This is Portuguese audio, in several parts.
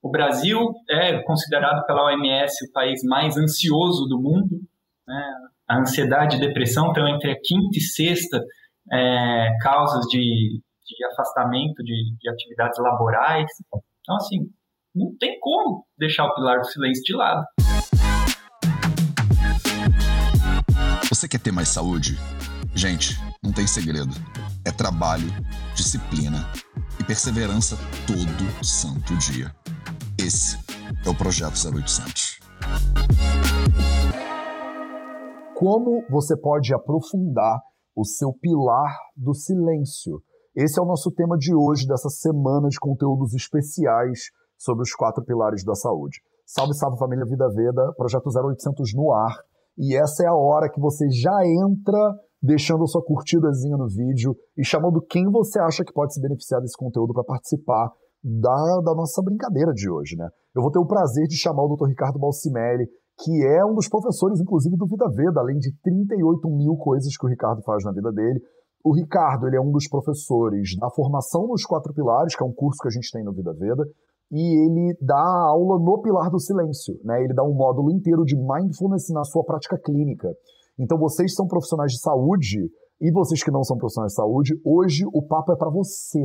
O Brasil é considerado pela OMS o país mais ansioso do mundo. Né? A ansiedade e depressão estão entre a quinta e sexta é, causas de, de afastamento de, de atividades laborais. Então, assim, não tem como deixar o pilar do silêncio de lado. Você quer ter mais saúde? Gente, não tem segredo. É trabalho, disciplina perseverança todo santo dia. Esse é o Projeto 0800. Como você pode aprofundar o seu pilar do silêncio? Esse é o nosso tema de hoje, dessa semana de conteúdos especiais sobre os quatro pilares da saúde. Salve, salve família Vida Veda, Projeto 0800 no ar. E essa é a hora que você já entra deixando a sua curtidazinha no vídeo e chamando quem você acha que pode se beneficiar desse conteúdo para participar da, da nossa brincadeira de hoje, né? Eu vou ter o prazer de chamar o Dr. Ricardo Balsimelli, que é um dos professores, inclusive, do Vida Veda, além de 38 mil coisas que o Ricardo faz na vida dele. O Ricardo ele é um dos professores da formação nos quatro pilares, que é um curso que a gente tem no Vida Veda, e ele dá aula no pilar do silêncio, né? Ele dá um módulo inteiro de mindfulness na sua prática clínica. Então vocês são profissionais de saúde e vocês que não são profissionais de saúde, hoje o papo é para você.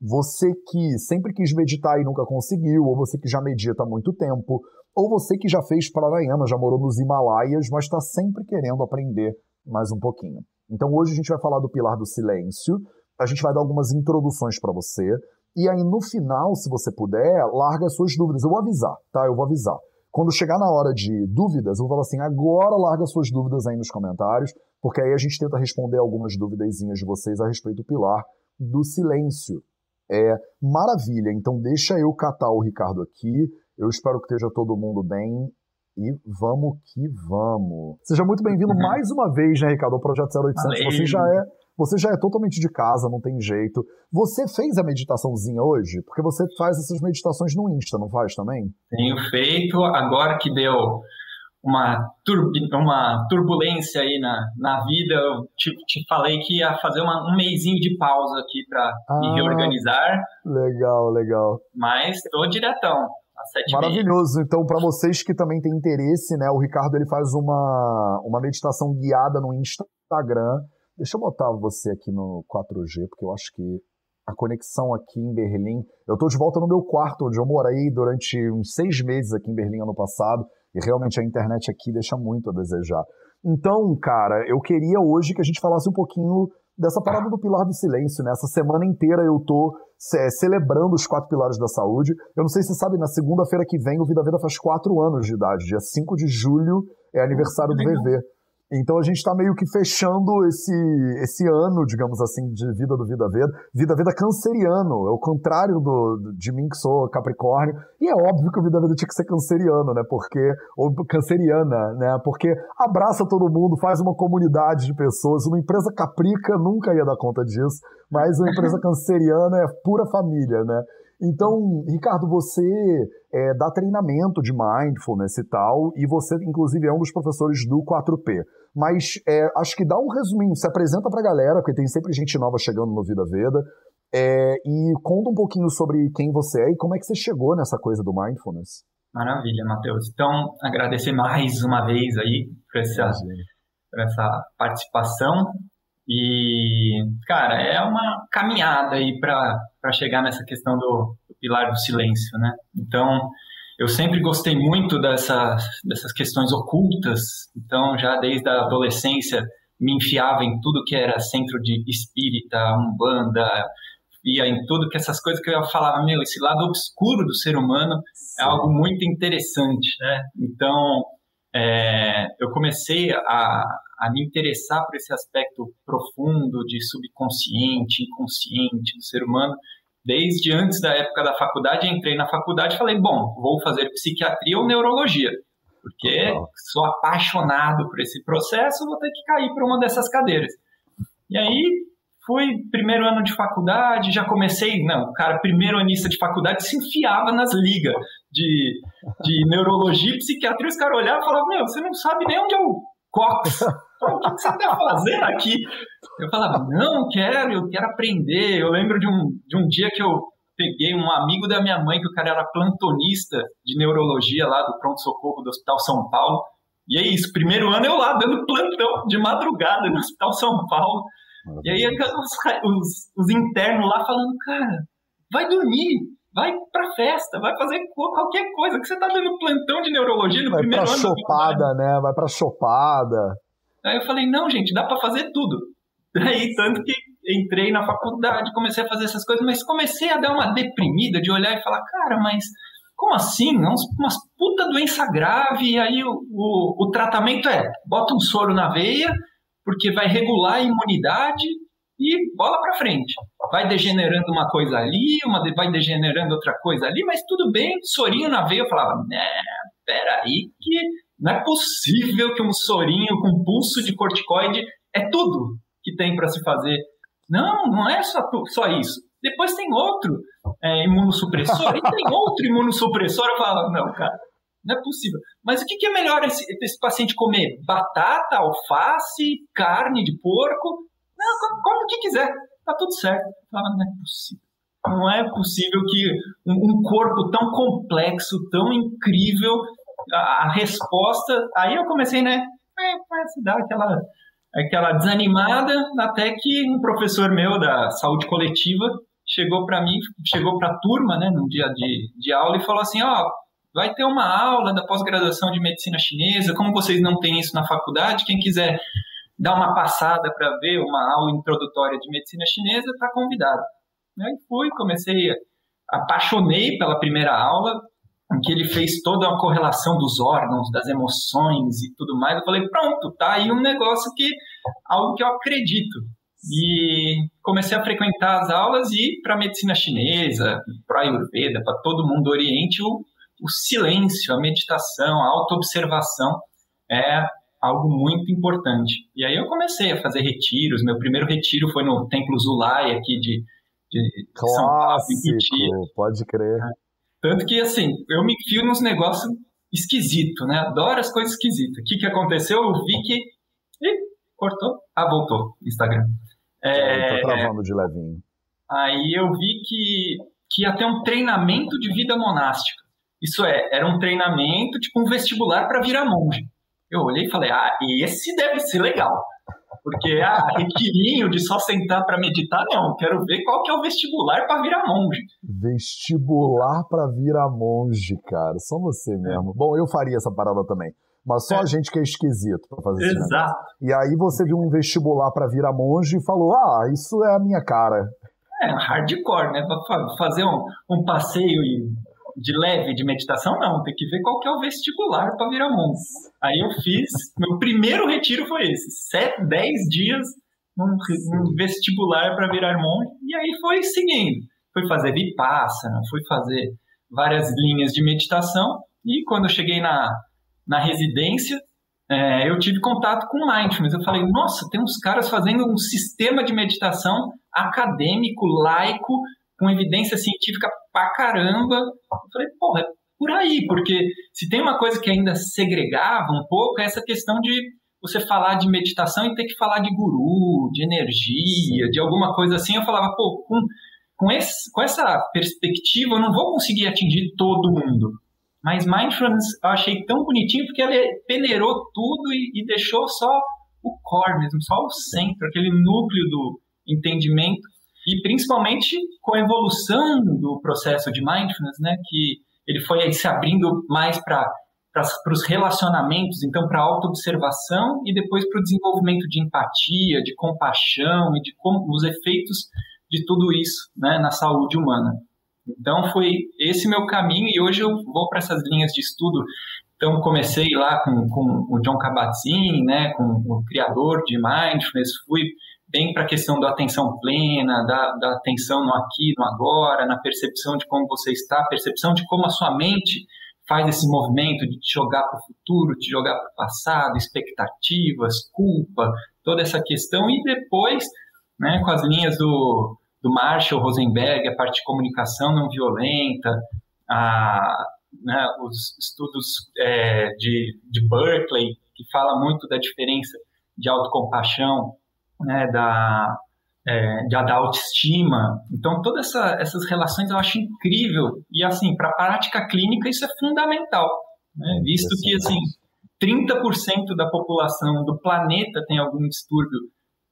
Você que sempre quis meditar e nunca conseguiu, ou você que já medita há muito tempo, ou você que já fez pranayama, já morou nos Himalaias, mas está sempre querendo aprender mais um pouquinho. Então hoje a gente vai falar do pilar do silêncio, a gente vai dar algumas introduções para você, e aí no final, se você puder, larga as suas dúvidas. Eu vou avisar, tá? Eu vou avisar. Quando chegar na hora de dúvidas, eu vou falar assim: agora larga suas dúvidas aí nos comentários, porque aí a gente tenta responder algumas duvidazinhas de vocês a respeito do pilar do silêncio. É maravilha, então deixa eu catar o Ricardo aqui. Eu espero que esteja todo mundo bem. E vamos que vamos. Seja muito bem-vindo uhum. mais uma vez, né, Ricardo, ao Projeto 0800. Valeu. Você já é você já é totalmente de casa, não tem jeito. Você fez a meditaçãozinha hoje? Porque você faz essas meditações no Insta, não faz também? Tenho feito, agora que deu uma, turbi, uma turbulência aí na, na vida, eu te, te falei que ia fazer uma, um mêsinho de pausa aqui para ah, me reorganizar. Legal, legal. Mas estou diretão. Maravilhoso. Então, para vocês que também têm interesse, né, o Ricardo ele faz uma, uma meditação guiada no Instagram Deixa eu botar você aqui no 4G, porque eu acho que a conexão aqui em Berlim. Eu estou de volta no meu quarto, onde eu morei durante uns seis meses aqui em Berlim ano passado, e realmente a internet aqui deixa muito a desejar. Então, cara, eu queria hoje que a gente falasse um pouquinho dessa parada do pilar do silêncio, né? Essa semana inteira eu tô é, celebrando os quatro pilares da saúde. Eu não sei se você sabe, na segunda-feira que vem o Vida Vida faz quatro anos de idade. Dia 5 de julho é aniversário do VV. Então a gente está meio que fechando esse, esse ano, digamos assim, de vida do Vida Veda. Vida Veda canceriano, é o contrário do, de mim que sou capricórnio. E é óbvio que o Vida Veda tinha que ser canceriano, né? Porque, ou canceriana, né? Porque abraça todo mundo, faz uma comunidade de pessoas. Uma empresa caprica nunca ia dar conta disso, mas uma empresa canceriana é pura família, né? Então, Ricardo, você é, dá treinamento de mindfulness e tal, e você, inclusive, é um dos professores do 4P. Mas é, acho que dá um resuminho, se apresenta para a galera, porque tem sempre gente nova chegando no Vida Veda, é, e conta um pouquinho sobre quem você é e como é que você chegou nessa coisa do mindfulness. Maravilha, Matheus. Então, agradecer mais uma vez aí por essa, por essa participação. E, cara, é uma caminhada aí para chegar nessa questão do, do, pilar do silêncio, né? Então, eu sempre gostei muito dessa, dessas questões ocultas, então já desde a adolescência me enfiava em tudo que era centro de espírita, umbanda, ia em tudo que essas coisas que eu falava, meu, esse lado obscuro do ser humano Sim. é algo muito interessante, né? Então, é, eu comecei a, a me interessar por esse aspecto profundo de subconsciente, inconsciente do ser humano, desde antes da época da faculdade. Entrei na faculdade e falei, bom, vou fazer psiquiatria ou neurologia, porque sou apaixonado por esse processo, vou ter que cair para uma dessas cadeiras. E aí fui primeiro ano de faculdade, já comecei, não, cara primeiro anista de faculdade se enfiava nas ligas de, de neurologia e psiquiatria, os caras olhavam e falavam, meu, você não sabe nem onde é o Cox. o que você está fazendo aqui? Eu falava, não, quero, eu quero aprender. Eu lembro de um, de um dia que eu peguei um amigo da minha mãe, que o cara era plantonista de neurologia lá do pronto-socorro do Hospital São Paulo. E é isso, primeiro ano eu lá dando plantão de madrugada no Hospital São Paulo. E aí os, os, os internos lá falando, cara, vai dormir, vai pra festa, vai fazer qualquer coisa, que você tá dando plantão de neurologia no vai primeiro pra ano. Chopada, né? Vai pra chopada. Aí eu falei, não, gente, dá para fazer tudo. Aí, tanto que entrei na faculdade, comecei a fazer essas coisas, mas comecei a dar uma deprimida de olhar e falar, cara, mas como assim? É umas puta doença grave, e aí o, o, o tratamento é, bota um soro na veia, porque vai regular a imunidade e bola para frente. Vai degenerando uma coisa ali, uma vai degenerando outra coisa ali, mas tudo bem, sorinho na veia. Eu falava, né, peraí que não é possível que um sorinho com pulso de corticoide é tudo que tem para se fazer. Não, não é só, só isso. Depois tem outro é, imunossupressor e tem outro imunossupressor. Eu falo, não, cara, não é possível. Mas o que, que é melhor esse, esse, paciente comer? Batata, alface, carne de porco? Não, como, como que quiser. Tá tudo certo. Eu falo, não é possível. Não é possível que um, um corpo tão complexo, tão incrível, a, resposta. Aí eu comecei, né? É, dar aquela aquela desanimada, até que um professor meu da saúde coletiva chegou para mim, chegou para a turma, né, num dia de, de aula e falou assim, ó, oh, vai ter uma aula da pós-graduação de medicina chinesa, como vocês não têm isso na faculdade, quem quiser dar uma passada para ver uma aula introdutória de medicina chinesa, está convidado. Aí fui, comecei, apaixonei pela primeira aula, em que ele fez toda uma correlação dos órgãos, das emoções e tudo mais. Eu falei, pronto, tá aí um negócio que algo que eu acredito. E comecei a frequentar as aulas e para medicina chinesa, para Ayurveda, para todo mundo do Oriente, o, o silêncio, a meditação, a autoobservação é algo muito importante. E aí eu comecei a fazer retiros. Meu primeiro retiro foi no Templo Zulai aqui de, de Clássico, São Paulo, pode crer. Tanto que, assim, eu me fio nos negócios esquisitos, né? Adoro as coisas esquisitas. O que, que aconteceu? Eu vi que. Ih, cortou? Ah, voltou. Instagram. É, tô travando de levinho. Aí eu vi que, que ia ter um treinamento de vida monástica. Isso é, era um treinamento, tipo um vestibular para virar monge. Eu olhei e falei, ah, esse deve ser legal. Porque, ah, retirinho de só sentar para meditar, não. Quero ver qual que é o vestibular para virar monge. Vestibular para virar monge, cara. Só você mesmo. Bom, eu faria essa parada também. Mas só é. a gente que é esquisito para fazer isso. Exato. E aí você viu um vestibular para virar monge e falou: ah, isso é a minha cara. É, hardcore, né? Pra fazer um, um passeio e de leve de meditação, não. Tem que ver qual que é o vestibular para virar monge. Aí eu fiz, meu primeiro retiro foi esse. Sete, dez dias num, num vestibular para virar monge. E aí foi seguindo. Fui fazer vipassana, fui fazer várias linhas de meditação. E quando eu cheguei na, na residência, é, eu tive contato com mindfulness. Eu falei, nossa, tem uns caras fazendo um sistema de meditação acadêmico, laico, com evidência científica pra caramba. Eu falei, porra, é por aí, porque se tem uma coisa que ainda segregava um pouco, é essa questão de você falar de meditação e ter que falar de guru, de energia, de alguma coisa assim. Eu falava, pô, com, com, esse, com essa perspectiva eu não vou conseguir atingir todo mundo. Mas Mindfulness eu achei tão bonitinho porque ele peneirou tudo e, e deixou só o core mesmo, só o centro, aquele núcleo do entendimento e principalmente com a evolução do processo de mindfulness, né, que ele foi se abrindo mais para para os relacionamentos, então para a autoobservação e depois para o desenvolvimento de empatia, de compaixão e de como os efeitos de tudo isso né, na saúde humana. Então foi esse meu caminho e hoje eu vou para essas linhas de estudo. Então comecei lá com, com o John Kabat-Zinn, né, com o criador de Mindfulness, fui bem para a questão da atenção plena, da, da atenção no aqui, no agora, na percepção de como você está, percepção de como a sua mente faz esse movimento de te jogar para o futuro, te jogar para o passado, expectativas, culpa, toda essa questão, e depois, né, com as linhas do, do Marshall Rosenberg, a parte de comunicação não violenta, a, né, os estudos é, de, de Berkeley, que fala muito da diferença de autocompaixão né, da, é, de, da autoestima. Então, todas essa, essas relações eu acho incrível. E, assim, para a prática clínica, isso é fundamental, né? visto que, assim, 30% da população do planeta tem algum distúrbio,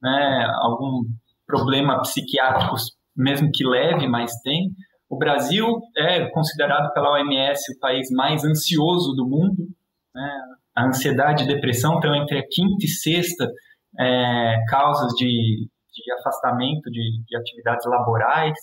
né, algum problema psiquiátrico, mesmo que leve, mas tem. O Brasil é considerado pela OMS o país mais ansioso do mundo. Né? A ansiedade e depressão estão entre a quinta e sexta é, causas de, de afastamento de, de atividades laborais.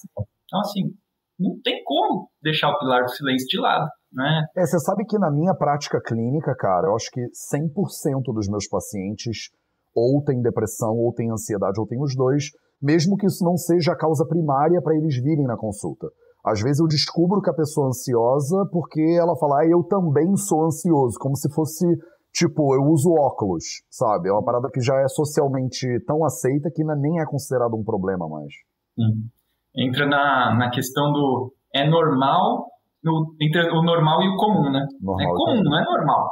Então, assim, não tem como deixar o pilar do silêncio de lado. Né? É, você sabe que na minha prática clínica, cara, eu acho que 100% dos meus pacientes ou tem depressão, ou tem ansiedade, ou tem os dois, mesmo que isso não seja a causa primária para eles virem na consulta. Às vezes eu descubro que a pessoa é ansiosa porque ela fala, ah, eu também sou ansioso, como se fosse, tipo, eu uso óculos, sabe? É uma parada que já é socialmente tão aceita que nem é considerado um problema mais. Sim. Entra na, na questão do é normal, no, entre o normal e o comum, né? Normal é comum, não é normal.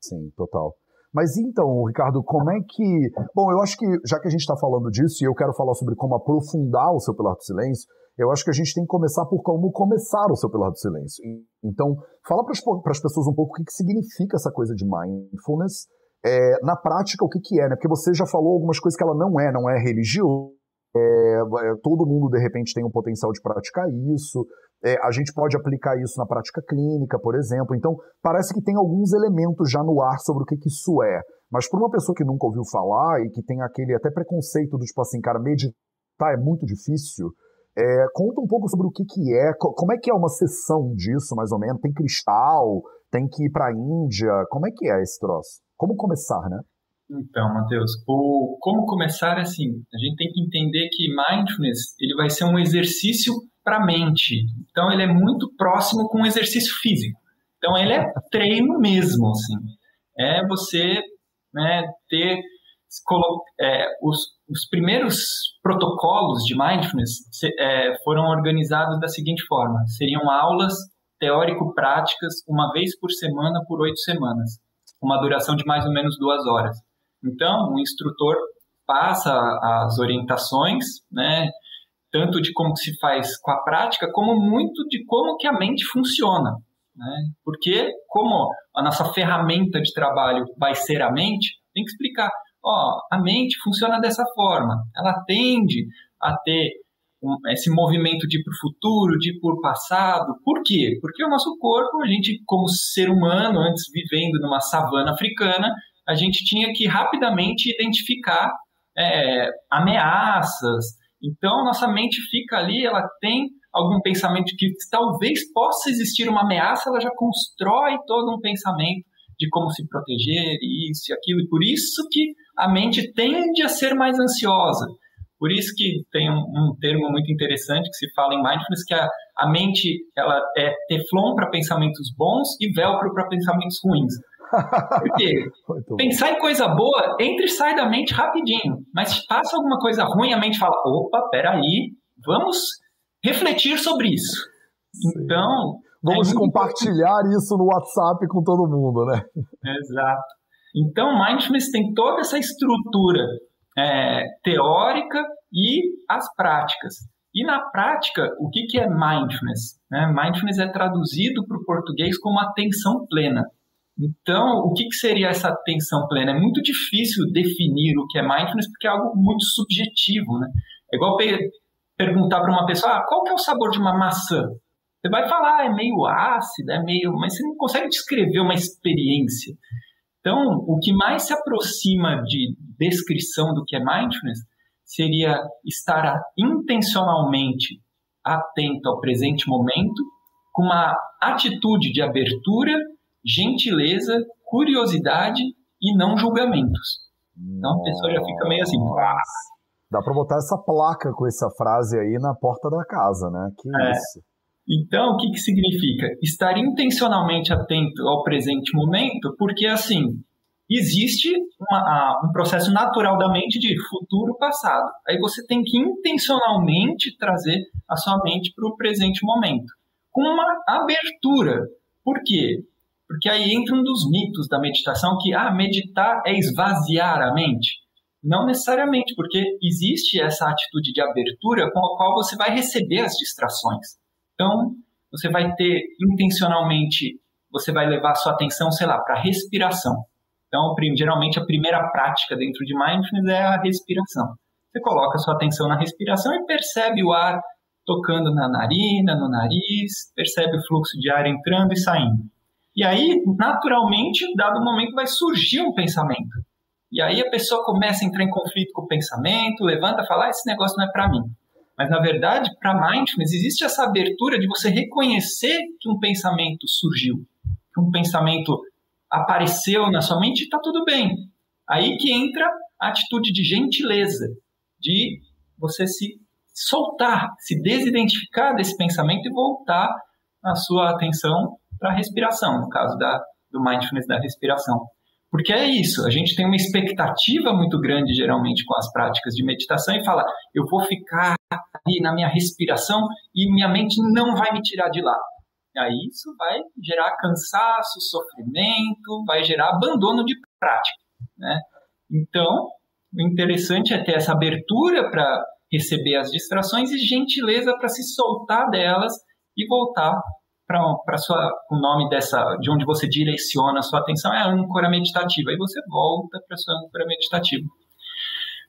Sim, total. Mas então, Ricardo, como é que. Bom, eu acho que, já que a gente está falando disso, e eu quero falar sobre como aprofundar o seu Pilar do Silêncio, eu acho que a gente tem que começar por como começar o seu Pilar do Silêncio. Então, fala para as pessoas um pouco o que, que significa essa coisa de mindfulness. É, na prática, o que, que é, né? Porque você já falou algumas coisas que ela não é, não é religioso. É, todo mundo, de repente, tem o potencial de praticar isso. É, a gente pode aplicar isso na prática clínica, por exemplo. Então, parece que tem alguns elementos já no ar sobre o que, que isso é. Mas para uma pessoa que nunca ouviu falar e que tem aquele até preconceito do tipo assim, cara, meditar é muito difícil, é, conta um pouco sobre o que, que é, como é que é uma sessão disso, mais ou menos. Tem cristal, tem que ir para a Índia, como é que é esse troço? Como começar, né? Então, Matheus, o como começar é assim, a gente tem que entender que mindfulness ele vai ser um exercício para a mente. Então ele é muito próximo com o exercício físico. Então ele é treino mesmo, assim. É você né, ter é, os, os, primeiros protocolos de mindfulness é, foram organizados da seguinte forma: seriam aulas teórico-práticas uma vez por semana por oito semanas, uma duração de mais ou menos duas horas. Então, o instrutor passa as orientações, né, tanto de como se faz com a prática, como muito de como que a mente funciona. Né? Porque como a nossa ferramenta de trabalho vai ser a mente, tem que explicar, ó, a mente funciona dessa forma, ela tende a ter um, esse movimento de ir para o futuro, de ir para o passado. Por quê? Porque o nosso corpo, a gente, como ser humano, antes vivendo numa savana africana, a gente tinha que rapidamente identificar é, ameaças, então, nossa mente fica ali, ela tem algum pensamento que talvez possa existir uma ameaça, ela já constrói todo um pensamento de como se proteger, isso e aquilo, e por isso que a mente tende a ser mais ansiosa. Por isso que tem um, um termo muito interessante que se fala em mindfulness, que a, a mente ela é teflon para pensamentos bons e velcro para pensamentos ruins. Porque pensar em coisa boa entra e sai da mente rapidinho. Mas passa alguma coisa ruim, a mente fala: opa, peraí, vamos refletir sobre isso. Sim. Então. Vamos é compartilhar isso no WhatsApp com todo mundo, né? Exato. Então, Mindfulness tem toda essa estrutura é, teórica e as práticas. E na prática, o que, que é Mindfulness? Né? Mindfulness é traduzido para o português como atenção plena. Então, o que, que seria essa atenção plena? É muito difícil definir o que é mindfulness porque é algo muito subjetivo, né? É igual perguntar para uma pessoa, ah, qual que é o sabor de uma maçã? Você vai falar, ah, é meio ácida, é meio... Mas você não consegue descrever uma experiência. Então, o que mais se aproxima de descrição do que é mindfulness seria estar intencionalmente atento ao presente momento, com uma atitude de abertura gentileza, curiosidade e não julgamentos. Então a pessoa já fica meio assim. Dá para botar essa placa com essa frase aí na porta da casa, né? Que é. isso. Então, o que, que significa? Estar intencionalmente atento ao presente momento, porque assim, existe uma, um processo natural da mente de futuro passado. Aí você tem que intencionalmente trazer a sua mente para o presente momento, com uma abertura. Por quê? Porque aí entra um dos mitos da meditação que ah, meditar é esvaziar a mente. Não necessariamente, porque existe essa atitude de abertura com a qual você vai receber as distrações. Então, você vai ter intencionalmente, você vai levar sua atenção, sei lá, para a respiração. Então, geralmente a primeira prática dentro de mindfulness é a respiração. Você coloca sua atenção na respiração e percebe o ar tocando na narina, no nariz, percebe o fluxo de ar entrando e saindo. E aí, naturalmente, dado momento, vai surgir um pensamento. E aí a pessoa começa a entrar em conflito com o pensamento, levanta fala: ah, esse negócio não é para mim. Mas, na verdade, para mindfulness, existe essa abertura de você reconhecer que um pensamento surgiu, que um pensamento apareceu na sua mente e está tudo bem. Aí que entra a atitude de gentileza, de você se soltar, se desidentificar desse pensamento e voltar a sua atenção para a respiração, no caso da, do mindfulness da respiração. Porque é isso, a gente tem uma expectativa muito grande, geralmente, com as práticas de meditação e fala, eu vou ficar ali na minha respiração e minha mente não vai me tirar de lá. E aí isso vai gerar cansaço, sofrimento, vai gerar abandono de prática. Né? Então, o interessante é ter essa abertura para receber as distrações e gentileza para se soltar delas e voltar para sua o nome dessa de onde você direciona a sua atenção é a âncora meditativa. Aí você volta para sua âncora meditativa.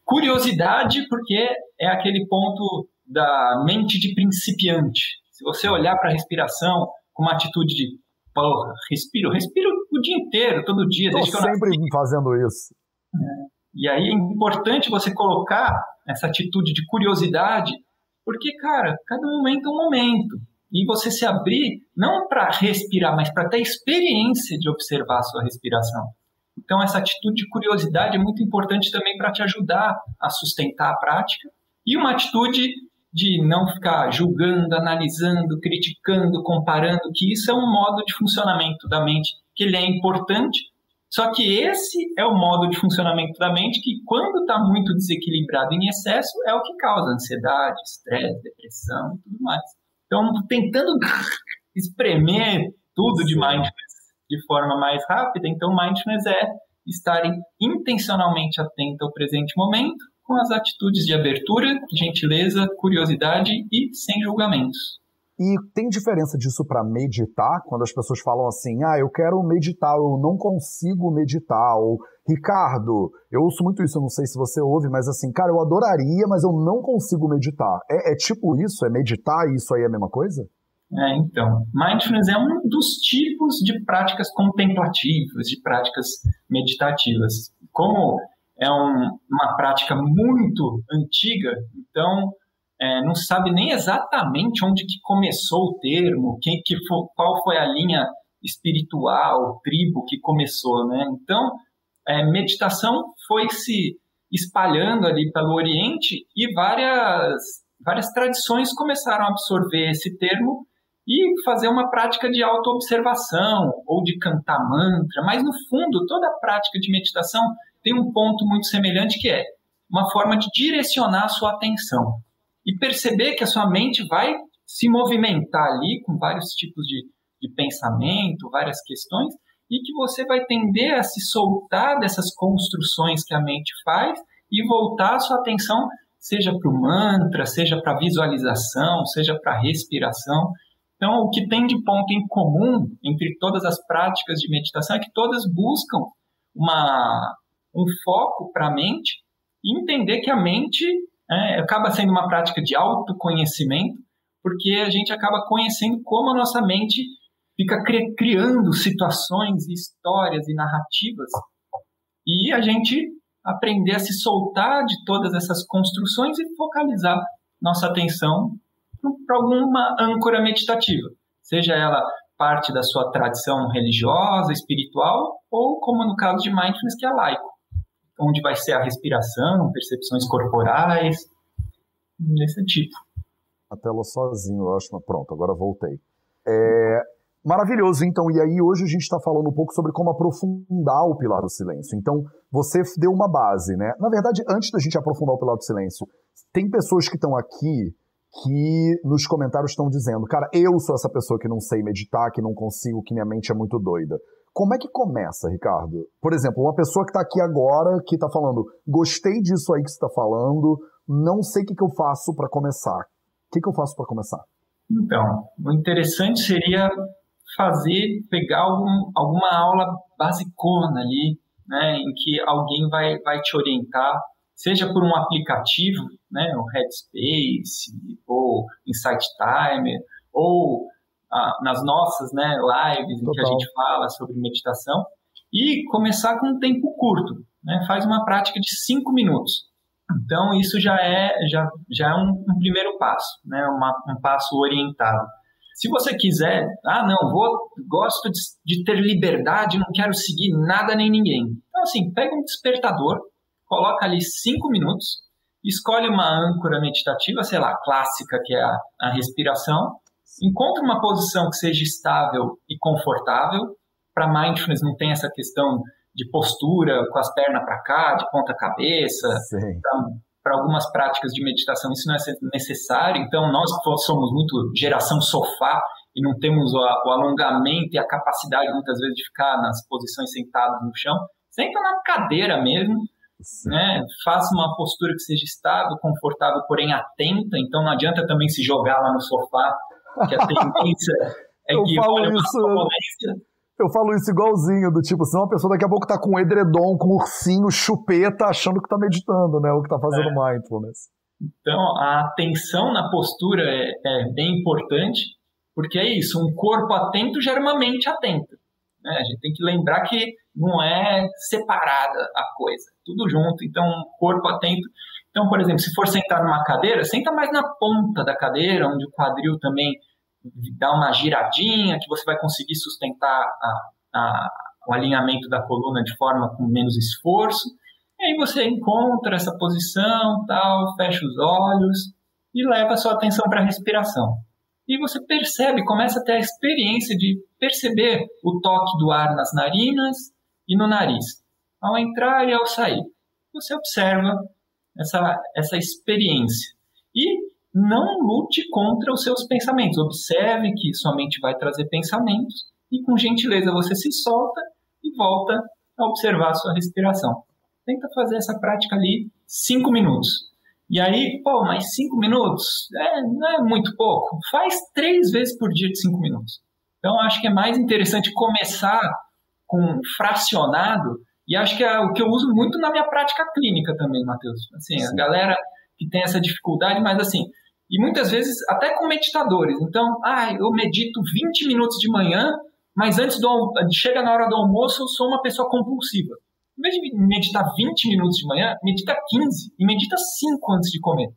Curiosidade, porque é aquele ponto da mente de principiante. Se você olhar para a respiração com uma atitude de porra, respiro, respiro o dia inteiro, todo dia. Estou sempre fazendo isso. É. E aí é importante você colocar essa atitude de curiosidade, porque, cara, cada momento é um momento e você se abrir não para respirar, mas para ter experiência de observar a sua respiração. Então, essa atitude de curiosidade é muito importante também para te ajudar a sustentar a prática. E uma atitude de não ficar julgando, analisando, criticando, comparando, que isso é um modo de funcionamento da mente, que ele é importante, só que esse é o modo de funcionamento da mente que, quando está muito desequilibrado em excesso, é o que causa ansiedade, estresse, depressão e tudo mais. Então, tentando espremer tudo de mindfulness de forma mais rápida, então mindfulness é estar intencionalmente atento ao presente momento, com as atitudes de abertura, gentileza, curiosidade e sem julgamentos. E tem diferença disso para meditar, quando as pessoas falam assim, ah, eu quero meditar, eu não consigo meditar, ou Ricardo, eu ouço muito isso, eu não sei se você ouve, mas assim, cara, eu adoraria, mas eu não consigo meditar. É, é tipo isso? É meditar e isso aí é a mesma coisa? É, então, mindfulness é um dos tipos de práticas contemplativas, de práticas meditativas. Como é um, uma prática muito antiga, então é, não sabe nem exatamente onde que começou o termo, quem que qual foi a linha espiritual, tribo que começou, né? Então, é, meditação foi se espalhando ali pelo Oriente e várias, várias tradições começaram a absorver esse termo e fazer uma prática de autoobservação ou de cantar mantra, mas no fundo toda prática de meditação tem um ponto muito semelhante que é uma forma de direcionar a sua atenção e perceber que a sua mente vai se movimentar ali com vários tipos de, de pensamento, várias questões, e que você vai tender a se soltar dessas construções que a mente faz e voltar a sua atenção, seja para o mantra, seja para a visualização, seja para a respiração. Então, o que tem de ponto em comum entre todas as práticas de meditação é que todas buscam uma, um foco para a mente e entender que a mente é, acaba sendo uma prática de autoconhecimento, porque a gente acaba conhecendo como a nossa mente fica cri criando situações, histórias e narrativas, e a gente aprender a se soltar de todas essas construções e focalizar nossa atenção para alguma âncora meditativa, seja ela parte da sua tradição religiosa, espiritual, ou como no caso de mindfulness, que é laico onde vai ser a respiração, percepções corporais, desse tipo. A tela sozinho, eu acho, pronto, agora voltei. É, maravilhoso, então, e aí hoje a gente está falando um pouco sobre como aprofundar o Pilar do Silêncio. Então, você deu uma base, né? Na verdade, antes da gente aprofundar o Pilar do Silêncio, tem pessoas que estão aqui que nos comentários estão dizendo, cara, eu sou essa pessoa que não sei meditar, que não consigo, que minha mente é muito doida. Como é que começa, Ricardo? Por exemplo, uma pessoa que está aqui agora, que está falando, gostei disso aí que você está falando, não sei o que, que eu faço para começar. O que, que eu faço para começar? Então, o interessante seria fazer, pegar algum, alguma aula basicona ali, né, em que alguém vai, vai te orientar, seja por um aplicativo, né, o Headspace, ou Insight Timer, ou nas nossas né, lives Total. em que a gente fala sobre meditação, e começar com um tempo curto. Né, faz uma prática de cinco minutos. Então, isso já é, já, já é um, um primeiro passo, né, uma, um passo orientado. Se você quiser, ah, não, vou, gosto de, de ter liberdade, não quero seguir nada nem ninguém. Então, assim, pega um despertador, coloca ali cinco minutos, escolhe uma âncora meditativa, sei lá, clássica, que é a, a respiração, encontre uma posição que seja estável e confortável. Para mindfulness não tem essa questão de postura com as pernas para cá, de ponta cabeça. Para algumas práticas de meditação isso não é necessário. Então nós somos muito geração sofá e não temos o, alongamento e a capacidade muitas vezes de ficar nas posições sentadas no chão. Senta na cadeira mesmo, né? Faça uma postura que seja estável, confortável, porém atenta. Então não adianta também se jogar lá no sofá que a tendência é eu que falo isso, Eu falo isso igualzinho, do tipo, senão a pessoa daqui a pouco tá com um edredom, com um ursinho, chupeta, achando que tá meditando, né? O que tá fazendo é. mindfulness. Então, a atenção na postura é, é, bem importante, porque é isso, um corpo atento gera uma mente atenta. Né? A gente tem que lembrar que não é separada a coisa, tudo junto. Então, um corpo atento então, por exemplo, se for sentar numa cadeira, senta mais na ponta da cadeira, onde o quadril também dá uma giradinha, que você vai conseguir sustentar a, a, o alinhamento da coluna de forma com menos esforço. E aí você encontra essa posição, tal, fecha os olhos e leva a sua atenção para a respiração. E você percebe, começa a ter a experiência de perceber o toque do ar nas narinas e no nariz, ao entrar e ao sair. Você observa essa, essa experiência. E não lute contra os seus pensamentos. Observe que sua mente vai trazer pensamentos e, com gentileza, você se solta e volta a observar a sua respiração. Tenta fazer essa prática ali cinco minutos. E aí, pô, mais cinco minutos? É, não é muito pouco. Faz três vezes por dia de cinco minutos. Então, acho que é mais interessante começar com fracionado e acho que é o que eu uso muito na minha prática clínica também, Matheus. Assim, Sim. a galera que tem essa dificuldade, mas assim, e muitas vezes até com meditadores. Então, ah, eu medito 20 minutos de manhã, mas antes do chega na hora do almoço, eu sou uma pessoa compulsiva. Em vez de meditar 20 minutos de manhã, medita 15 e medita 5 antes de comer.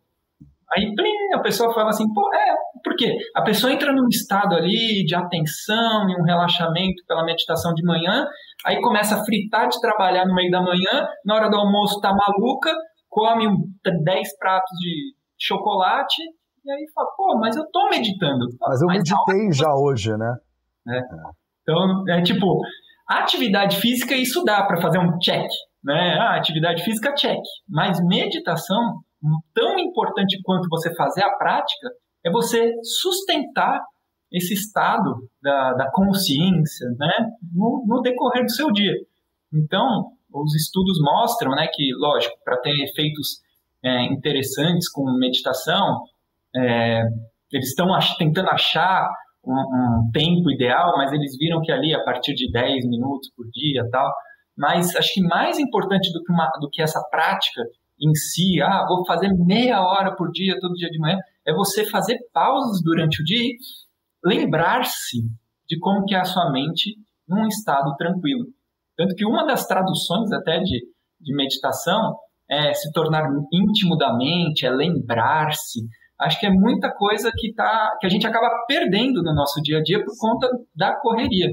Aí, plim, a pessoa fala assim, pô, é, por quê? A pessoa entra num estado ali de atenção e um relaxamento pela meditação de manhã, aí começa a fritar de trabalhar no meio da manhã, na hora do almoço tá maluca, come 10 pratos de chocolate, e aí fala, pô, mas eu tô meditando. Mas eu mas meditei já hoje, né? É. Então, é tipo, atividade física, isso dá para fazer um check, né? Ah, atividade física, check. Mas meditação, tão importante quanto você fazer a prática, é você sustentar esse estado da, da consciência né, no, no, decorrer do seu dia. Então, os estudos mostram né, que, lógico, para ter efeitos é, interessantes com meditação, é, eles estão ach tentando achar um, um, tempo ideal, mas eles viram que ali, a partir de 10 minutos por dia tal. Mas acho que mais importante do que, uma, do que essa prática em si, ah, vou fazer meia hora por dia, todo dia de manhã, é você fazer pausas durante o dia lembrar-se de como que é a sua mente num estado tranquilo. Tanto que uma das traduções até de, de meditação é se tornar íntimo da mente, é lembrar-se. Acho que é muita coisa que, tá, que a gente acaba perdendo no nosso dia a dia por conta da correria.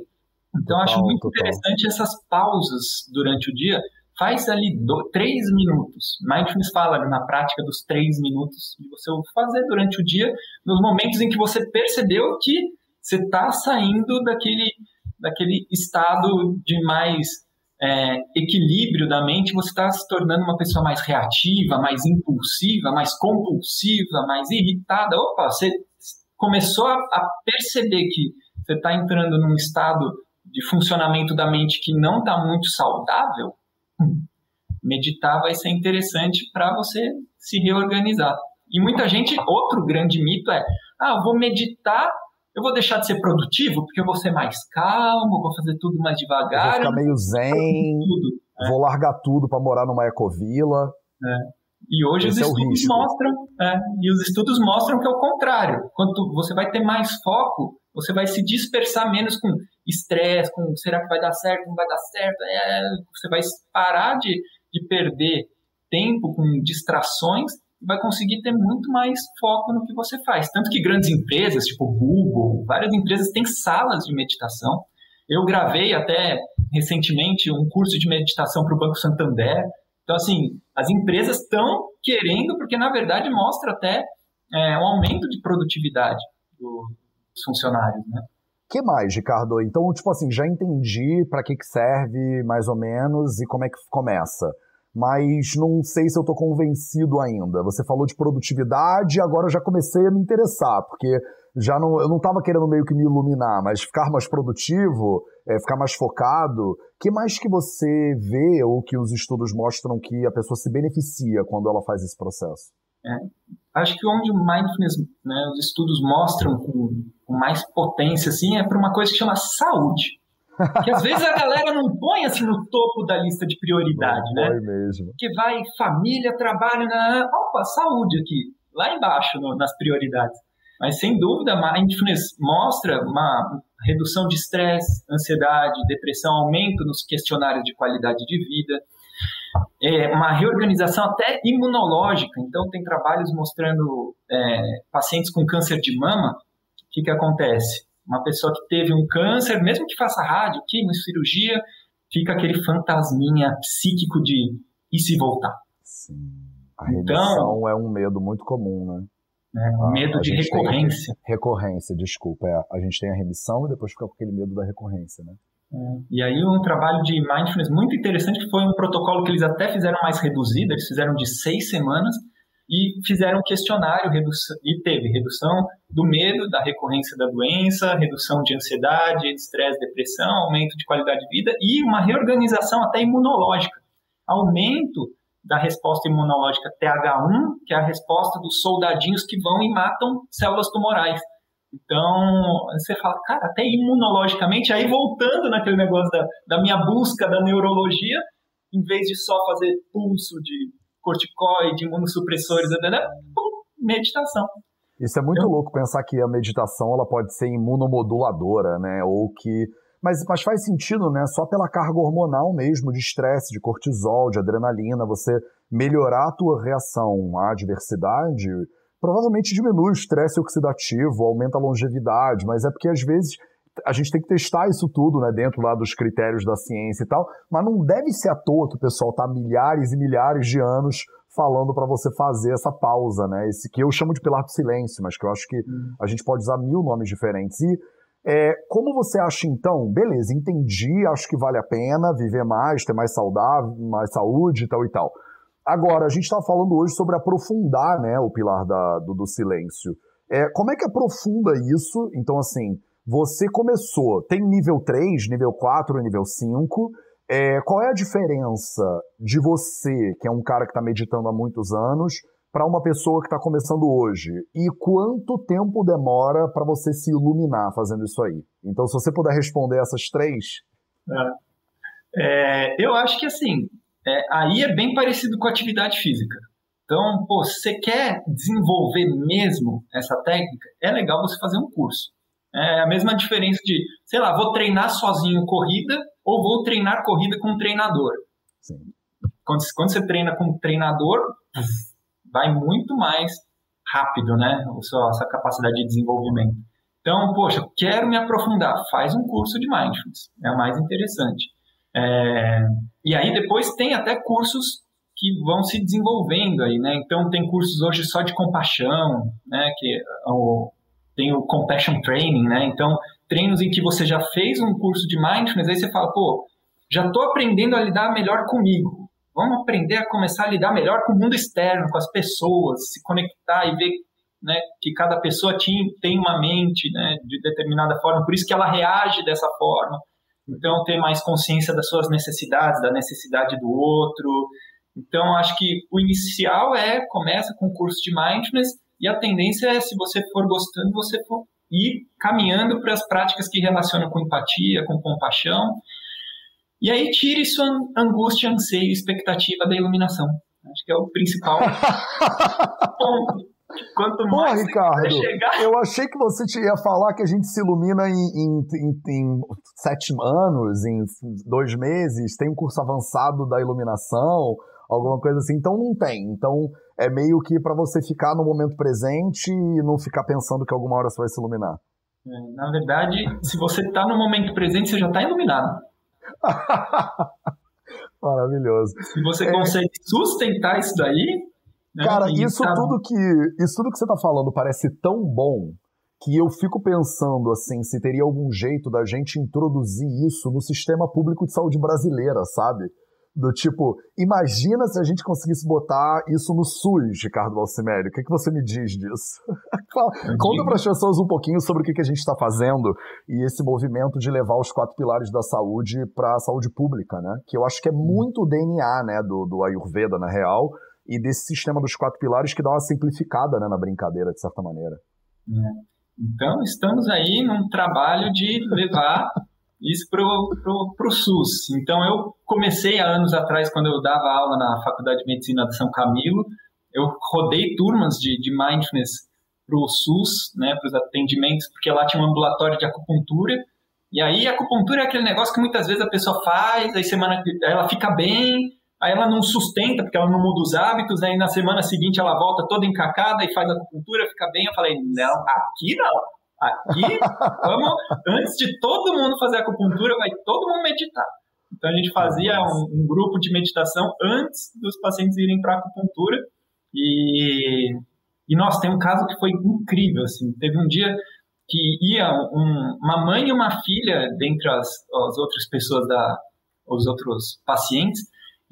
Então, total, acho muito total. interessante essas pausas durante o dia, faz ali três minutos. Mindfulness fala na prática dos três minutos de você fazer durante o dia, nos momentos em que você percebeu que você está saindo daquele, daquele estado de mais é, equilíbrio da mente, você está se tornando uma pessoa mais reativa, mais impulsiva, mais compulsiva, mais irritada. Opa, você começou a, a perceber que você está entrando num estado de funcionamento da mente que não está muito saudável, meditar vai ser interessante para você se reorganizar. E muita gente, outro grande mito é: ah, eu vou meditar, eu vou deixar de ser produtivo porque eu vou ser mais calmo, vou fazer tudo mais devagar. Vou ficar meio zen, tudo, é. vou largar tudo para morar numa ecovila. É. E hoje Esse os é estudos mostram, é, e os estudos mostram que é o contrário. Quanto você vai ter mais foco, você vai se dispersar menos com estresse, com será que vai dar certo, não vai dar certo. É, você vai parar de, de perder tempo com distrações e vai conseguir ter muito mais foco no que você faz. Tanto que grandes empresas, tipo Google, várias empresas têm salas de meditação. Eu gravei até recentemente um curso de meditação para o Banco Santander. Então, assim, as empresas estão querendo, porque na verdade mostra até é, um aumento de produtividade dos funcionários, né? Que mais, Ricardo? Então, tipo assim, já entendi para que, que serve mais ou menos e como é que começa. Mas não sei se eu estou convencido ainda. Você falou de produtividade, agora eu já comecei a me interessar, porque já não, eu não estava querendo meio que me iluminar, mas ficar mais produtivo, é, ficar mais focado. que mais que você vê ou que os estudos mostram que a pessoa se beneficia quando ela faz esse processo? É, acho que onde o mindfulness, né, os estudos mostram com, com mais potência, assim, é para uma coisa que chama saúde. Que às vezes a galera não põe assim no topo da lista de prioridade, não né? mesmo. Que vai família, trabalho, na, opa, saúde aqui, lá embaixo no, nas prioridades. Mas sem dúvida, mindfulness mostra uma redução de estresse, ansiedade, depressão, aumento nos questionários de qualidade de vida é, uma reorganização até imunológica. Então, tem trabalhos mostrando é, pacientes com câncer de mama, o que, que acontece? Uma pessoa que teve um câncer, mesmo que faça rádio, quimio, cirurgia, fica aquele fantasminha psíquico de e se voltar? Sim. A remissão então, é um medo muito comum, né? É, um medo de recorrência. recorrência, desculpa. É, a gente tem a remissão e depois fica com aquele medo da recorrência, né? E aí um trabalho de mindfulness muito interessante, que foi um protocolo que eles até fizeram mais reduzido, eles fizeram de seis semanas e fizeram um questionário e teve redução do medo, da recorrência da doença, redução de ansiedade, de estresse, depressão, aumento de qualidade de vida e uma reorganização até imunológica, aumento da resposta imunológica TH1, que é a resposta dos soldadinhos que vão e matam células tumorais. Então, você fala, cara, até imunologicamente, aí voltando naquele negócio da, da minha busca da neurologia, em vez de só fazer pulso de corticoide, imunossupressores, pum, meditação. Isso é muito louco pensar que a meditação ela pode ser imunomoduladora, né? Ou que. Mas, mas faz sentido, né? Só pela carga hormonal mesmo, de estresse, de cortisol, de adrenalina, você melhorar a tua reação à adversidade provavelmente diminui o estresse oxidativo, aumenta a longevidade, mas é porque às vezes a gente tem que testar isso tudo, né, dentro lá dos critérios da ciência e tal, mas não deve ser à toa que o pessoal tá milhares e milhares de anos falando para você fazer essa pausa, né, esse que eu chamo de pilar do silêncio, mas que eu acho que hum. a gente pode usar mil nomes diferentes. E é, como você acha então, beleza, entendi, acho que vale a pena viver mais, ter mais saudável, mais saúde e tal e tal. Agora, a gente está falando hoje sobre aprofundar né, o pilar da, do, do silêncio. É, como é que aprofunda isso? Então, assim, você começou, tem nível 3, nível 4, nível 5. É, qual é a diferença de você, que é um cara que está meditando há muitos anos, para uma pessoa que está começando hoje? E quanto tempo demora para você se iluminar fazendo isso aí? Então, se você puder responder essas três. É, é eu acho que assim, é, aí é bem parecido com atividade física. Então, pô, você quer desenvolver mesmo essa técnica, é legal você fazer um curso. É a mesma diferença de, sei lá, vou treinar sozinho corrida ou vou treinar corrida com um treinador. Quando, quando você treina com um treinador, vai muito mais rápido, né? A sua, a sua capacidade de desenvolvimento. Então, poxa, quero me aprofundar, faz um curso de mindfulness, é o mais interessante. É, e aí depois tem até cursos que vão se desenvolvendo aí, né? Então tem cursos hoje só de compaixão, né? Que é o, tem o compassion training, né? Então treinos em que você já fez um curso de mindfulness, aí você fala, pô, já estou aprendendo a lidar melhor comigo. Vamos aprender a começar a lidar melhor com o mundo externo, com as pessoas, se conectar e ver né, que cada pessoa tem uma mente né, de determinada forma, por isso que ela reage dessa forma. Então, ter mais consciência das suas necessidades, da necessidade do outro. Então, acho que o inicial é, começa com o curso de Mindfulness e a tendência é, se você for gostando, você for ir caminhando para as práticas que relacionam com empatia, com compaixão. E aí tire sua angústia, anseio, expectativa da iluminação. Acho que é o principal ponto. Quanto mais Pô, Ricardo, chegar... eu achei que você ia falar que a gente se ilumina em, em, em, em, sete anos, em dois meses, tem um curso avançado da iluminação, alguma coisa assim. Então não tem. Então é meio que para você ficar no momento presente e não ficar pensando que alguma hora você vai se iluminar. É, na verdade, se você está no momento presente, você já está iluminado. Maravilhoso. Se você é... consegue sustentar isso daí? Cara, isso tudo que isso tudo que você tá falando parece tão bom que eu fico pensando assim, se teria algum jeito da gente introduzir isso no sistema público de saúde brasileira, sabe? Do tipo, imagina se a gente conseguisse botar isso no SUS, Ricardo Balsimério. O que, que você me diz disso? Conta para as pessoas um pouquinho sobre o que, que a gente está fazendo e esse movimento de levar os quatro pilares da saúde para a saúde pública, né? Que eu acho que é muito o DNA né, do, do Ayurveda, na real, e desse sistema dos quatro pilares que dá uma simplificada né, na brincadeira, de certa maneira. É. Então, estamos aí num trabalho de levar isso para o SUS. Então, eu comecei há anos atrás, quando eu dava aula na Faculdade de Medicina de São Camilo, eu rodei turmas de, de mindfulness para o SUS, né, para os atendimentos, porque lá tinha um ambulatório de acupuntura, e aí a acupuntura é aquele negócio que muitas vezes a pessoa faz, aí semana ela fica bem, aí ela não sustenta, porque ela não muda os hábitos, aí na semana seguinte ela volta toda encacada e faz a acupuntura, fica bem. Eu falei, não, aqui não. Aqui, vamos, antes de todo mundo fazer acupuntura, vai todo mundo meditar. Então a gente fazia um, um grupo de meditação antes dos pacientes irem para a acupuntura. E, e, nossa, tem um caso que foi incrível, assim. Teve um dia que ia um, uma mãe e uma filha, dentre as, as outras pessoas, da, os outros pacientes,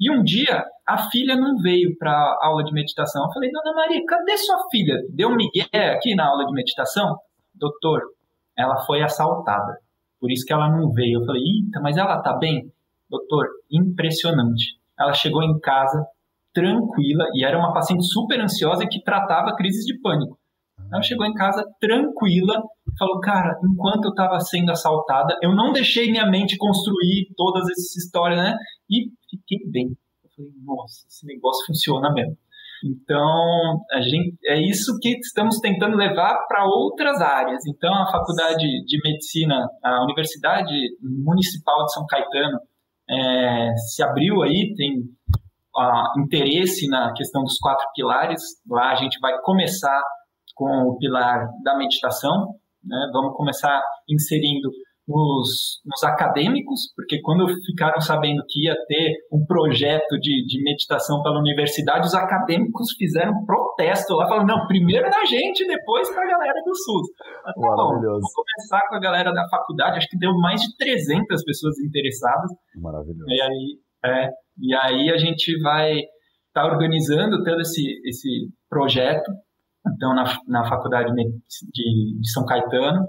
e um dia a filha não veio para a aula de meditação. Eu falei, Dona Maria, cadê sua filha? Deu migué aqui na aula de meditação? Doutor, ela foi assaltada. Por isso que ela não veio. Eu falei, eita, mas ela tá bem? Doutor, impressionante. Ela chegou em casa tranquila e era uma paciente super ansiosa que tratava crises de pânico. Ela chegou em casa tranquila falou: Cara, enquanto eu estava sendo assaltada, eu não deixei minha mente construir todas essas histórias, né? E fiquei bem. Eu falei: Nossa, esse negócio funciona mesmo. Então, a gente, é isso que estamos tentando levar para outras áreas. Então, a Faculdade de Medicina, a Universidade Municipal de São Caetano, é, se abriu aí, tem uh, interesse na questão dos quatro pilares. Lá a gente vai começar com o pilar da meditação, né? vamos começar inserindo nos, nos, acadêmicos, porque quando ficaram sabendo que ia ter um projeto de, de meditação pela universidade, os acadêmicos fizeram um protesto lá, falando, não, primeiro na gente, depois para a galera do SUS. Mas, tá bom, vamos começar com a galera da faculdade, acho que deu mais de 300 pessoas interessadas. Maravilhoso. E aí, é, e aí a gente vai estar tá organizando todo esse, esse projeto então na, na Faculdade de, de São Caetano.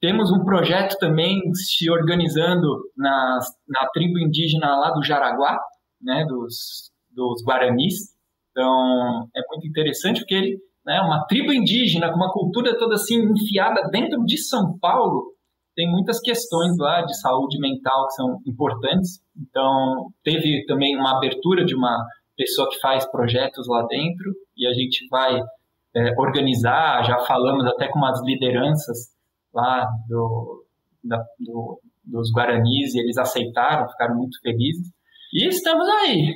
Temos um projeto também se organizando na, na tribo indígena lá do Jaraguá, né, dos, dos Guaranis. Então, é muito interessante porque ele é né, uma tribo indígena com uma cultura toda assim enfiada dentro de São Paulo. Tem muitas questões lá de saúde mental que são importantes. Então, teve também uma abertura de uma pessoa que faz projetos lá dentro e a gente vai é, organizar, já falamos até com umas lideranças lá do, da, do, dos Guaranis e eles aceitaram, ficaram muito felizes. E estamos aí.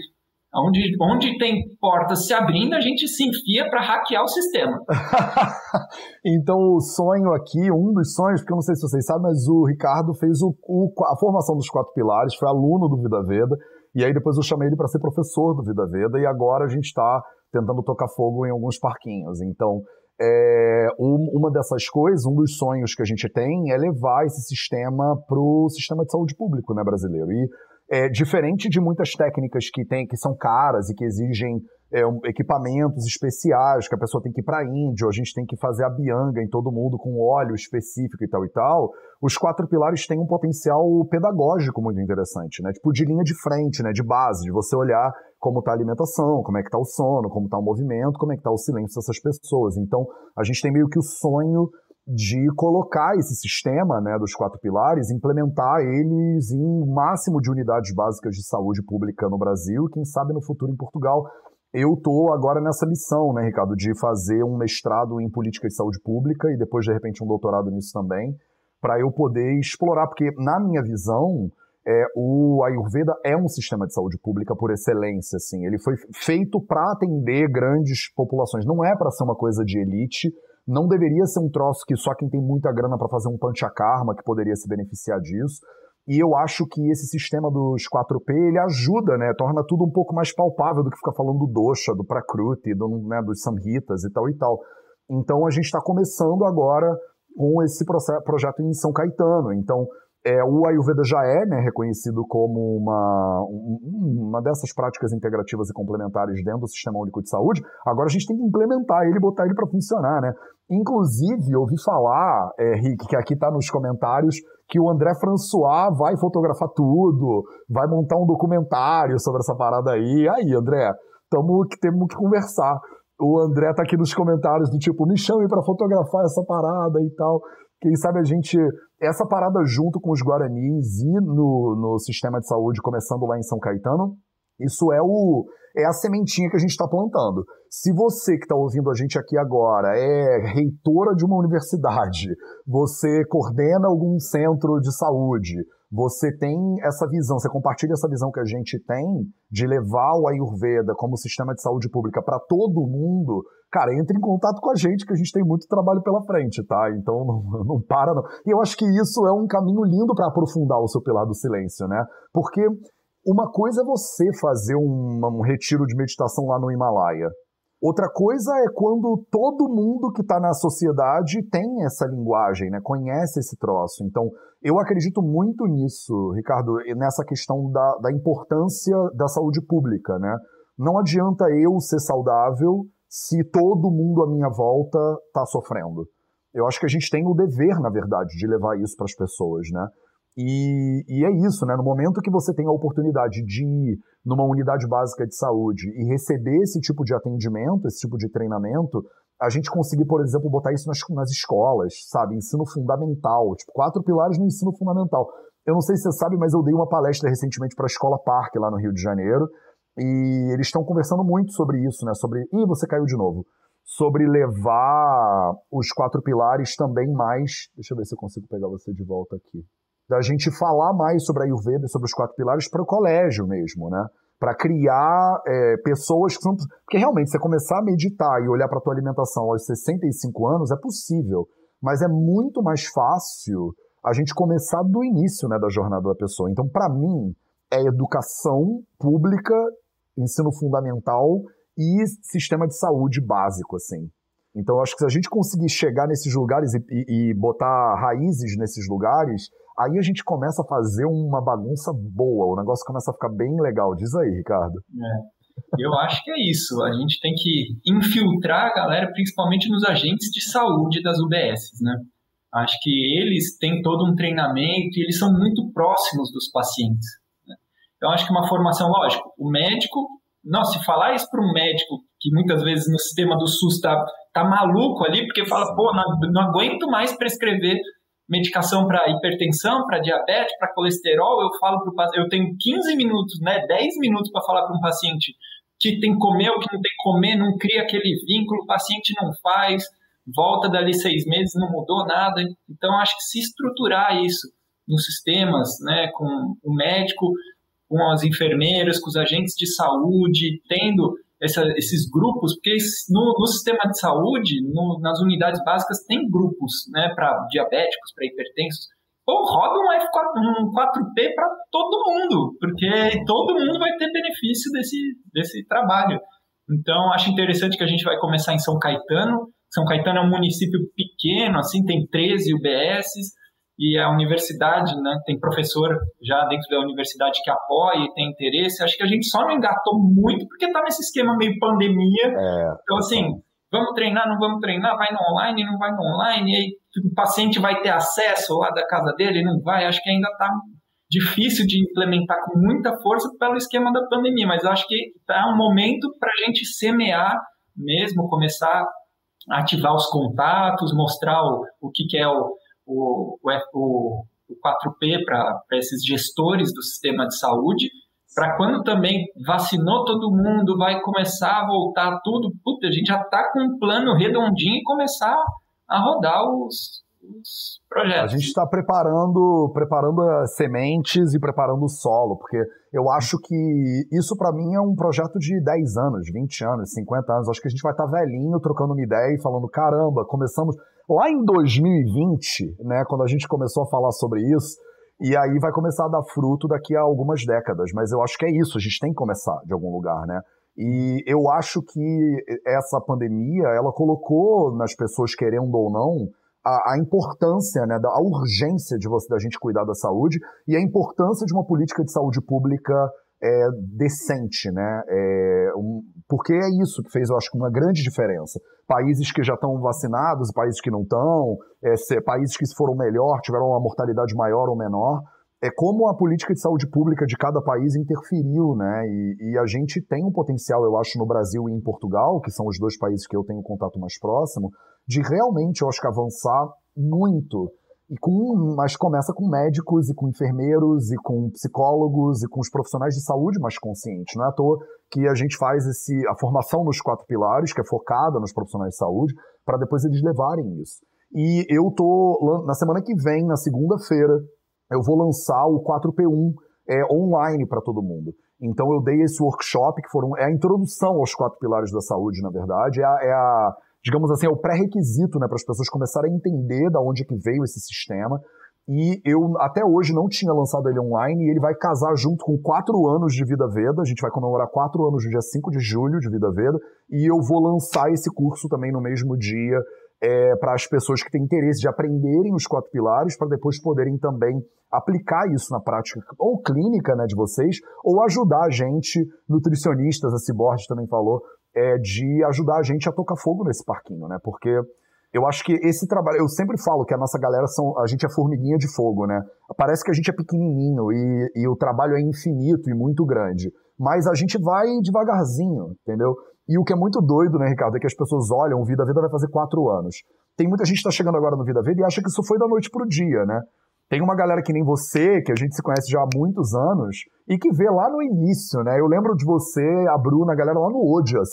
Onde, onde tem portas se abrindo, a gente se enfia para hackear o sistema. então, o sonho aqui, um dos sonhos, porque eu não sei se vocês sabem, mas o Ricardo fez o, o, a formação dos quatro pilares, foi aluno do Vida Veda, e aí depois eu chamei ele para ser professor do Vida Veda, e agora a gente está tentando tocar fogo em alguns parquinhos. Então, é, uma dessas coisas, um dos sonhos que a gente tem é levar esse sistema para o sistema de saúde público né, brasileiro. E é, diferente de muitas técnicas que tem, que são caras e que exigem é, um, equipamentos especiais, que a pessoa tem que ir para a Índia, ou a gente tem que fazer a bianga em todo mundo com óleo específico e tal e tal, os quatro pilares têm um potencial pedagógico muito interessante, né? Tipo, de linha de frente, né? De base, de você olhar como está a alimentação, como é que está o sono, como está o movimento, como é que está o silêncio dessas pessoas. Então, a gente tem meio que o sonho de colocar esse sistema né, dos quatro pilares, implementar eles em um máximo de unidades básicas de saúde pública no Brasil e, quem sabe, no futuro em Portugal. Eu estou agora nessa missão, né, Ricardo, de fazer um mestrado em política de saúde pública e depois, de repente, um doutorado nisso também, para eu poder explorar, porque, na minha visão, é, o Ayurveda é um sistema de saúde pública por excelência, assim. Ele foi feito para atender grandes populações, não é para ser uma coisa de elite, não deveria ser um troço que só quem tem muita grana para fazer um panchakarma que poderia se beneficiar disso. E eu acho que esse sistema dos 4P, ele ajuda, né? Torna tudo um pouco mais palpável do que ficar falando do dosha, do prakruti, do, né, dos samhitas e tal e tal. Então a gente está começando agora com esse projeto em São Caetano. Então, é, o Ayurveda já é né, reconhecido como uma, uma dessas práticas integrativas e complementares dentro do Sistema Único de Saúde. Agora a gente tem que implementar ele e botar ele para funcionar. Né? Inclusive, ouvi falar, é, Rick, que aqui está nos comentários, que o André François vai fotografar tudo, vai montar um documentário sobre essa parada aí. Aí, André, tamo, temos que conversar. O André tá aqui nos comentários do tipo, me chame para fotografar essa parada e tal. Quem sabe a gente. Essa parada junto com os Guaranis e no, no sistema de saúde, começando lá em São Caetano, isso é o é a sementinha que a gente está plantando. Se você que está ouvindo a gente aqui agora é reitora de uma universidade, você coordena algum centro de saúde, você tem essa visão, você compartilha essa visão que a gente tem de levar o Ayurveda como sistema de saúde pública para todo mundo, cara, entre em contato com a gente, que a gente tem muito trabalho pela frente, tá? Então não, não para, não. E eu acho que isso é um caminho lindo para aprofundar o seu pilar do silêncio, né? Porque uma coisa é você fazer um, um retiro de meditação lá no Himalaia. Outra coisa é quando todo mundo que está na sociedade tem essa linguagem, né? conhece esse troço. Então, eu acredito muito nisso, Ricardo, nessa questão da, da importância da saúde pública. Né? Não adianta eu ser saudável se todo mundo à minha volta está sofrendo. Eu acho que a gente tem o dever, na verdade, de levar isso para as pessoas, né? E, e, é isso, né? No momento que você tem a oportunidade de ir numa unidade básica de saúde e receber esse tipo de atendimento, esse tipo de treinamento, a gente conseguir, por exemplo, botar isso nas, nas escolas, sabe? Ensino fundamental, tipo, quatro pilares no ensino fundamental. Eu não sei se você sabe, mas eu dei uma palestra recentemente para a Escola Parque, lá no Rio de Janeiro, e eles estão conversando muito sobre isso, né? Sobre. Ih, você caiu de novo. Sobre levar os quatro pilares também mais. Deixa eu ver se eu consigo pegar você de volta aqui da gente falar mais sobre a Ayurveda, sobre os quatro pilares para o colégio mesmo, né? Para criar é, pessoas que são. Porque realmente, você começar a meditar e olhar para a tua alimentação aos 65 anos é possível, mas é muito mais fácil a gente começar do início né, da jornada da pessoa. Então, para mim, é educação pública, ensino fundamental e sistema de saúde básico, assim. Então, acho que se a gente conseguir chegar nesses lugares e, e, e botar raízes nesses lugares, Aí a gente começa a fazer uma bagunça boa, o negócio começa a ficar bem legal. Diz aí, Ricardo. É. Eu acho que é isso. A gente tem que infiltrar a galera, principalmente nos agentes de saúde das UBSs, né? Acho que eles têm todo um treinamento e eles são muito próximos dos pacientes. Né? Então, acho que uma formação, lógico, o médico, não, se falar isso para um médico que muitas vezes no sistema do SUS está tá maluco ali, porque fala, pô, não, não aguento mais prescrever medicação para hipertensão, para diabetes, para colesterol, eu falo para o paciente, eu tenho 15 minutos, né, 10 minutos para falar para um paciente que tem que comer ou que não tem que comer, não cria aquele vínculo, o paciente não faz, volta dali seis meses, não mudou nada. Então, acho que se estruturar isso nos sistemas, né, com o médico, com as enfermeiras, com os agentes de saúde, tendo essa, esses grupos, porque no, no, sistema de saúde, no, nas unidades básicas, tem grupos né, para diabéticos, para hipertensos. Ou roda um, F4, um 4P para todo mundo, porque todo mundo vai ter benefício desse, desse trabalho. Então, acho interessante que a gente vai começar em São Caetano. São Caetano é um município pequeno, assim, tem 13 UBSs, e a universidade, né, tem professor já dentro da universidade que apoia e tem interesse. Acho que a gente só não engatou muito porque está nesse esquema meio pandemia. É, então, assim, vamos treinar, não vamos treinar, vai no online, não vai no online, e aí o paciente vai ter acesso lá da casa dele, não vai. Acho que ainda está difícil de implementar com muita força pelo esquema da pandemia, mas acho que está um momento para a gente semear mesmo, começar a ativar os contatos, mostrar o, o que, que é o o, o, o 4P para esses gestores do sistema de saúde, para quando também vacinou todo mundo, vai começar a voltar tudo, puta, a gente já está com um plano redondinho e começar a rodar os, os projetos. A gente está preparando, preparando as sementes e preparando o solo, porque eu acho que isso para mim é um projeto de 10 anos, 20 anos, 50 anos. Acho que a gente vai estar tá velhinho, trocando uma ideia e falando, caramba, começamos Lá em 2020, né, quando a gente começou a falar sobre isso, e aí vai começar a dar fruto daqui a algumas décadas, mas eu acho que é isso, a gente tem que começar de algum lugar, né? E eu acho que essa pandemia, ela colocou nas pessoas, querendo ou não, a, a importância, né, da, a urgência de você, da gente cuidar da saúde e a importância de uma política de saúde pública é, decente, né? É, um, porque é isso que fez, eu acho, uma grande diferença. Países que já estão vacinados, países que não estão, é, países que foram melhor, tiveram uma mortalidade maior ou menor, é como a política de saúde pública de cada país interferiu, né? E, e, a gente tem um potencial, eu acho, no Brasil e em Portugal, que são os dois países que eu tenho contato mais próximo, de realmente, eu acho que avançar muito e com, mas começa com médicos e com enfermeiros e com psicólogos e com os profissionais de saúde mais conscientes. Não é à toa que a gente faz esse, a formação nos quatro pilares, que é focada nos profissionais de saúde, para depois eles levarem isso. E eu tô, na semana que vem, na segunda-feira, eu vou lançar o 4P1 é, online para todo mundo. Então eu dei esse workshop, que foram, é a introdução aos quatro pilares da saúde, na verdade, é a, é a digamos assim, é o pré-requisito né, para as pessoas começarem a entender da onde que veio esse sistema. E eu até hoje não tinha lançado ele online e ele vai casar junto com quatro anos de Vida Veda. A gente vai comemorar quatro anos no dia 5 de julho de Vida Veda. E eu vou lançar esse curso também no mesmo dia é, para as pessoas que têm interesse de aprenderem os quatro pilares, para depois poderem também aplicar isso na prática ou clínica né, de vocês, ou ajudar a gente, nutricionistas, a Ciborges também falou, é, de ajudar a gente a tocar fogo nesse parquinho, né? Porque eu acho que esse trabalho, eu sempre falo que a nossa galera são, a gente é formiguinha de fogo, né? Parece que a gente é pequenininho e, e o trabalho é infinito e muito grande, mas a gente vai devagarzinho, entendeu? E o que é muito doido, né, Ricardo, é que as pessoas olham, o Vida Vida vai fazer quatro anos. Tem muita gente que está chegando agora no Vida Vida e acha que isso foi da noite pro dia, né? Tem uma galera que nem você, que a gente se conhece já há muitos anos, e que vê lá no início, né? Eu lembro de você, a Bruna, a galera lá no Odias.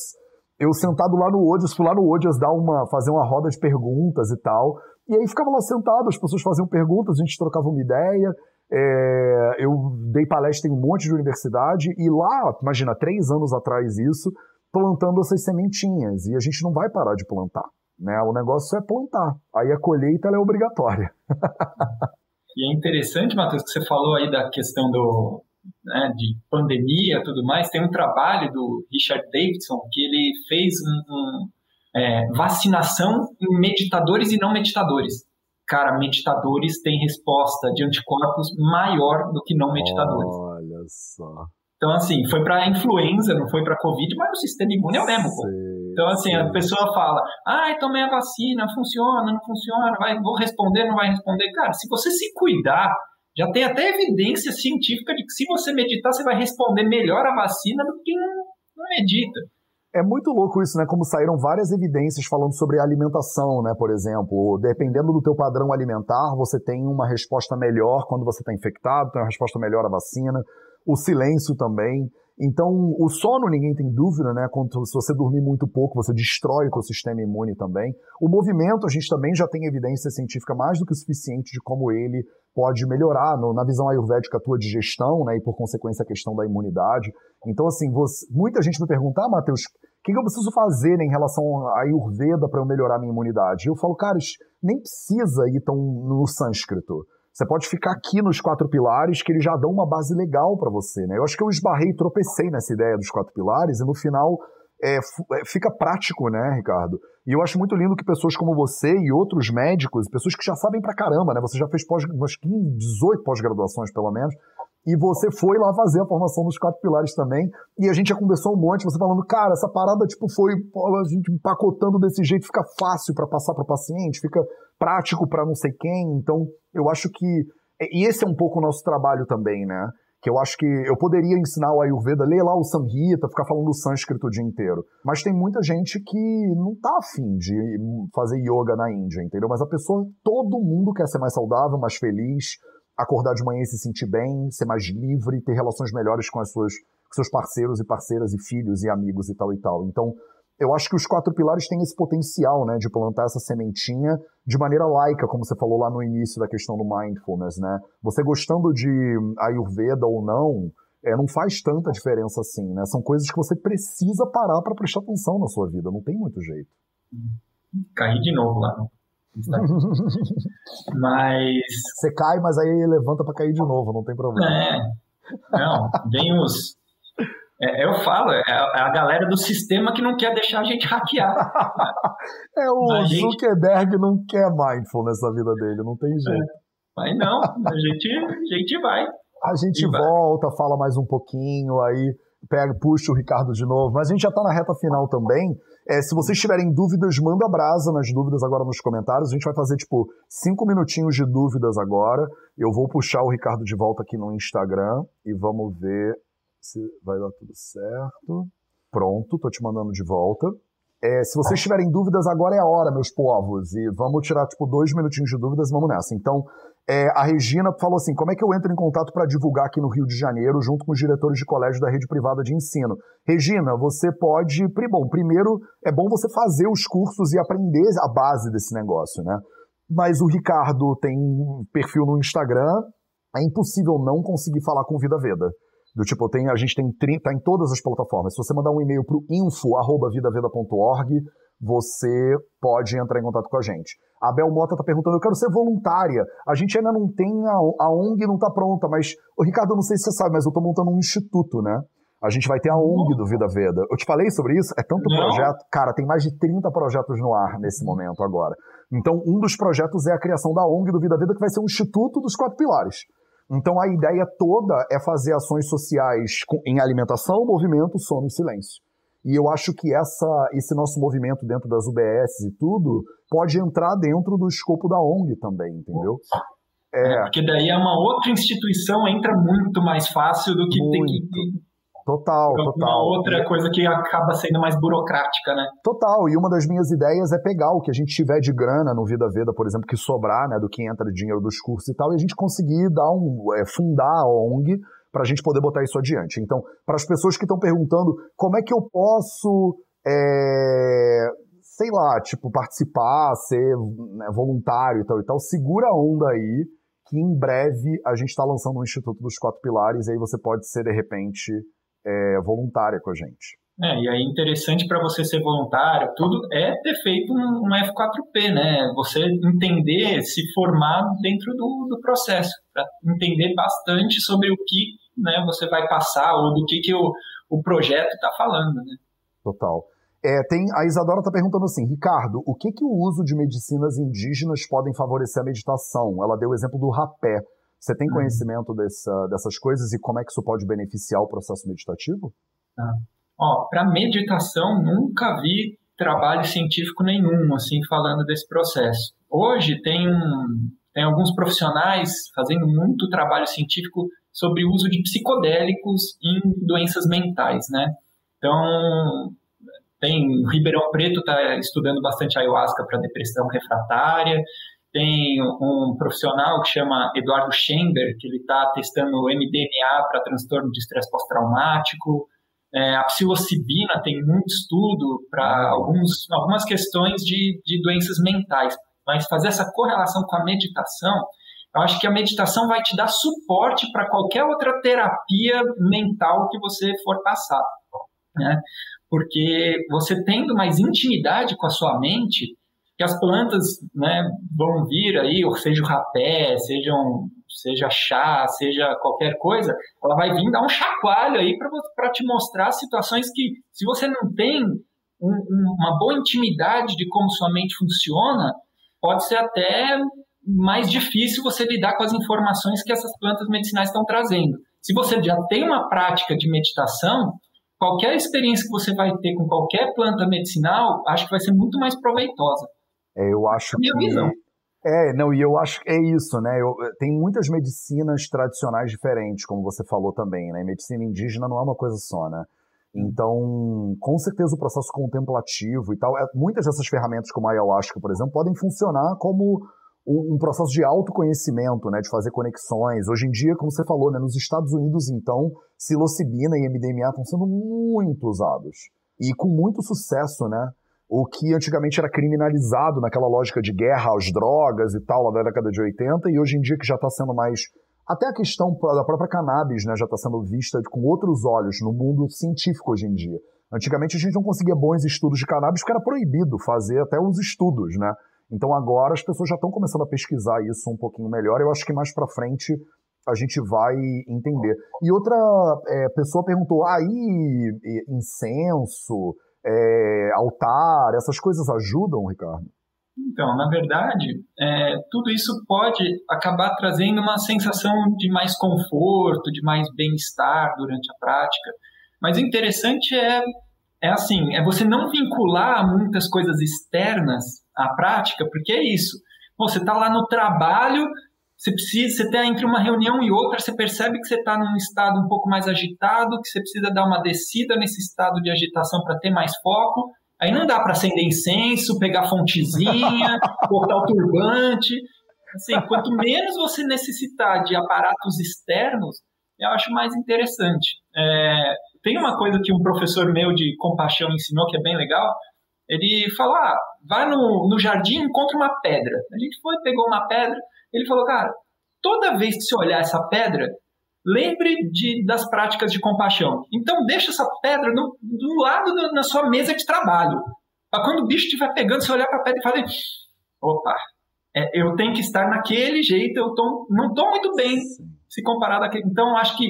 Eu sentado lá no Odias, fui lá no Odias dar uma, fazer uma roda de perguntas e tal. E aí ficava lá sentado, as pessoas faziam perguntas, a gente trocava uma ideia. É, eu dei palestra em um monte de universidade, e lá, imagina, três anos atrás isso, plantando essas sementinhas. E a gente não vai parar de plantar. Né? O negócio é plantar. Aí a colheita é obrigatória. E é interessante, Matheus, que você falou aí da questão do, né, de pandemia e tudo mais. Tem um trabalho do Richard Davidson que ele fez um, um é, vacinação em meditadores e não meditadores. Cara, meditadores têm resposta de anticorpos maior do que não meditadores. Olha só. Então, assim, foi para influenza, não foi para Covid, mas o sistema imune é o mesmo, pô. Então, assim, a pessoa fala, ah, tomei a vacina, funciona, não funciona, vai, vou responder, não vai responder. Cara, se você se cuidar, já tem até evidência científica de que se você meditar, você vai responder melhor a vacina do que não, não medita. É muito louco isso, né? Como saíram várias evidências falando sobre alimentação, né? Por exemplo, dependendo do teu padrão alimentar, você tem uma resposta melhor quando você está infectado, tem uma resposta melhor à vacina. O silêncio também. Então, o sono, ninguém tem dúvida, né? Quando, se você dormir muito pouco, você destrói o seu sistema imune também. O movimento, a gente também já tem evidência científica mais do que suficiente de como ele pode melhorar no, na visão ayurvédica a tua digestão, né? E por consequência a questão da imunidade. Então, assim, você, muita gente me pergunta, ah, Matheus, o que, eu preciso fazer né, em relação à Ayurveda para eu melhorar minha imunidade? Eu falo, cara, nem precisa ir tão no sânscrito. Você pode ficar aqui nos quatro pilares, que eles já dão uma base legal para você, né? Eu acho que eu esbarrei, tropecei nessa ideia dos quatro pilares, e no final é, é, fica prático, né, Ricardo? E eu acho muito lindo que pessoas como você e outros médicos, pessoas que já sabem pra caramba, né? Você já fez pós, umas 15, 18 pós-graduações, pelo menos, e você foi lá fazer a formação dos quatro pilares também, e a gente já conversou um monte, você falando, cara, essa parada, tipo, foi a gente empacotando desse jeito, fica fácil para passar para paciente, fica prático para não sei quem, então eu acho que, e esse é um pouco o nosso trabalho também, né? que eu acho que eu poderia ensinar o Ayurveda, ler lá o Samhita, ficar falando do sânscrito o dia inteiro. Mas tem muita gente que não tá afim de fazer yoga na Índia, entendeu? Mas a pessoa, todo mundo quer ser mais saudável, mais feliz, acordar de manhã e se sentir bem, ser mais livre, ter relações melhores com as suas com seus parceiros e parceiras e filhos e amigos e tal e tal. Então, eu acho que os quatro pilares têm esse potencial, né, de plantar essa sementinha de maneira laica, como você falou lá no início da questão do mindfulness, né? Você gostando de Ayurveda ou não, é, não faz tanta diferença assim, né? São coisas que você precisa parar para prestar atenção na sua vida, não tem muito jeito. Caí de novo lá. Mas. Você cai, mas aí levanta para cair de novo, não tem problema. É. Não, vem os, é, eu falo, é a, é a, galera do sistema que não quer deixar a gente hackear. é, o a Zuckerberg gente... não quer mindfulness na vida dele, não tem jeito. É. Mas não, a gente, a gente vai. A gente volta, vai. fala mais um pouquinho, aí pega, puxa o Ricardo de novo. Mas a gente já está na reta final também. É, se vocês tiverem dúvidas, manda brasa nas dúvidas agora nos comentários. A gente vai fazer, tipo, cinco minutinhos de dúvidas agora. Eu vou puxar o Ricardo de volta aqui no Instagram e vamos ver se vai dar tudo certo. Pronto, tô te mandando de volta. É, se vocês tiverem dúvidas, agora é a hora, meus povos. E vamos tirar, tipo, dois minutinhos de dúvidas e vamos nessa. Então, é, a Regina falou assim: como é que eu entro em contato para divulgar aqui no Rio de Janeiro, junto com os diretores de colégio da rede privada de ensino? Regina, você pode. Bom, primeiro, é bom você fazer os cursos e aprender a base desse negócio, né? Mas o Ricardo tem perfil no Instagram, é impossível não conseguir falar com Vida Veda. Do tipo, tem, a gente tem 30, tá em todas as plataformas. Se você mandar um e-mail para o info.vidaveda.org, você pode entrar em contato com a gente. A Bel Mota está perguntando, eu quero ser voluntária. A gente ainda não tem, a, a ONG não está pronta, mas, o Ricardo, eu não sei se você sabe, mas eu estou montando um instituto, né? A gente vai ter a ONG do Vida Veda. Eu te falei sobre isso? É tanto não. projeto. Cara, tem mais de 30 projetos no ar nesse momento agora. Então, um dos projetos é a criação da ONG do Vida Veda, que vai ser um instituto dos quatro pilares. Então a ideia toda é fazer ações sociais em alimentação, movimento, sono e silêncio. E eu acho que essa, esse nosso movimento dentro das UBS e tudo pode entrar dentro do escopo da ONG também, entendeu? É, é porque daí é uma outra instituição entra muito mais fácil do que muito. ter que Total, total. Uma outra coisa que acaba sendo mais burocrática, né? Total, e uma das minhas ideias é pegar o que a gente tiver de grana no Vida Veda, por exemplo, que sobrar, né, do que entra de dinheiro dos cursos e tal, e a gente conseguir dar um, é, fundar a ONG para a gente poder botar isso adiante. Então, para as pessoas que estão perguntando como é que eu posso, é, sei lá, tipo, participar, ser né, voluntário e tal e tal, segura a onda aí, que em breve a gente está lançando um Instituto dos Quatro Pilares, e aí você pode ser, de repente, é, voluntária com a gente. É, e aí interessante para você ser voluntário, tudo é ter feito um, um, F4P, né? Você entender, se formar dentro do, do processo, para entender bastante sobre o que né, você vai passar ou do que, que o, o projeto está falando, né? Total. É, tem, a Isadora está perguntando assim, Ricardo, o que, que o uso de medicinas indígenas podem favorecer a meditação? Ela deu o exemplo do rapé. Você tem uhum. conhecimento dessa, dessas coisas e como é que isso pode beneficiar o processo meditativo? Ah. Ó, para meditação nunca vi trabalho científico nenhum assim falando desse processo. Hoje tem um, tem alguns profissionais fazendo muito trabalho científico sobre o uso de psicodélicos em doenças mentais, né? Então tem Ribeirão Preto está estudando bastante ayahuasca para depressão refratária. Tem um profissional que chama Eduardo Chamber, que ele está testando o MDMA para transtorno de estresse pós-traumático. É, a psilocibina tem muito estudo para algumas questões de, de doenças mentais. Mas fazer essa correlação com a meditação, eu acho que a meditação vai te dar suporte para qualquer outra terapia mental que você for passar. Né? Porque você tendo mais intimidade com a sua mente, que as plantas né, vão vir aí, ou seja o rapé, sejam seja chá, seja qualquer coisa, ela vai vir dar um chacoalho aí para te mostrar situações que, se você não tem um, uma boa intimidade de como sua mente funciona, pode ser até mais difícil você lidar com as informações que essas plantas medicinais estão trazendo. Se você já tem uma prática de meditação, qualquer experiência que você vai ter com qualquer planta medicinal, acho que vai ser muito mais proveitosa. É, eu acho Minha que... visão. É, não, e eu acho que é isso, né? Eu, tem muitas medicinas tradicionais diferentes, como você falou também, né? Medicina indígena não é uma coisa só, né? Então, com certeza o processo contemplativo e tal, é, muitas dessas ferramentas como a ayahuasca, por exemplo, podem funcionar como um, um, processo de autoconhecimento, né, de fazer conexões. Hoje em dia, como você falou, né, nos Estados Unidos, então, psilocibina e MDMA estão sendo muito usados e com muito sucesso, né? O que antigamente era criminalizado naquela lógica de guerra às drogas e tal, lá da década de 80, e hoje em dia que já está sendo mais até a questão da própria cannabis né, já está sendo vista com outros olhos no mundo científico hoje em dia. Antigamente a gente não conseguia bons estudos de cannabis porque era proibido fazer até os estudos, né? Então agora as pessoas já estão começando a pesquisar isso um pouquinho melhor. Eu acho que mais para frente a gente vai entender. E outra é, pessoa perguntou: aí incenso, é, altar, essas coisas ajudam, Ricardo? Então, na verdade, é, tudo isso pode acabar trazendo uma sensação de mais conforto, de mais bem-estar durante a prática. Mas o interessante é, é assim, é você não vincular muitas coisas externas à prática, porque é isso. Você está lá no trabalho, você precisa, você está entre uma reunião e outra, você percebe que você está num estado um pouco mais agitado, que você precisa dar uma descida nesse estado de agitação para ter mais foco. Aí não dá para acender incenso, pegar fontezinha, botar o turbante. Assim, quanto menos você necessitar de aparatos externos, eu acho mais interessante. É, tem uma coisa que um professor meu de compaixão ensinou que é bem legal. Ele falou: ah, vai no, no jardim e encontra uma pedra. A gente foi, pegou uma pedra. Ele falou: cara, toda vez que você olhar essa pedra, lembre de, das práticas de compaixão. Então, deixa essa pedra no, do lado da, na sua mesa de trabalho. Para quando o bicho estiver pegando, você olhar para a pedra e falar: opa, é, eu tenho que estar naquele jeito, eu tô, não estou muito bem se comparado àquele. Então, acho que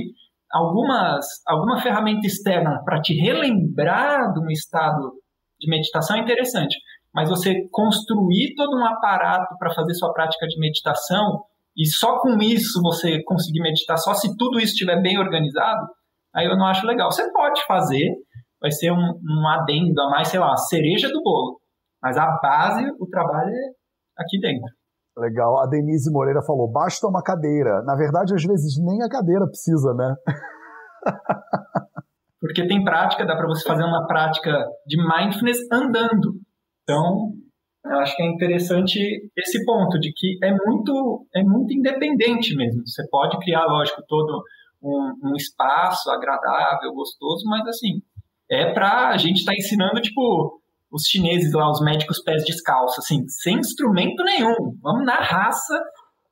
algumas, alguma ferramenta externa para te relembrar de um estado de meditação é interessante. Mas você construir todo um aparato para fazer sua prática de meditação e só com isso você conseguir meditar, só se tudo isso estiver bem organizado, aí eu não acho legal. Você pode fazer, vai ser um, um adendo a mais, sei lá, cereja do bolo. Mas a base, o trabalho é aqui dentro. Legal. A Denise Moreira falou: basta uma cadeira. Na verdade, às vezes nem a cadeira precisa, né? Porque tem prática, dá para você fazer uma prática de mindfulness andando. Então, eu acho que é interessante esse ponto de que é muito, é muito independente mesmo. Você pode criar, lógico, todo um, um espaço agradável, gostoso, mas assim, é para a gente estar tá ensinando, tipo, os chineses lá, os médicos pés descalços, assim, sem instrumento nenhum. Vamos na raça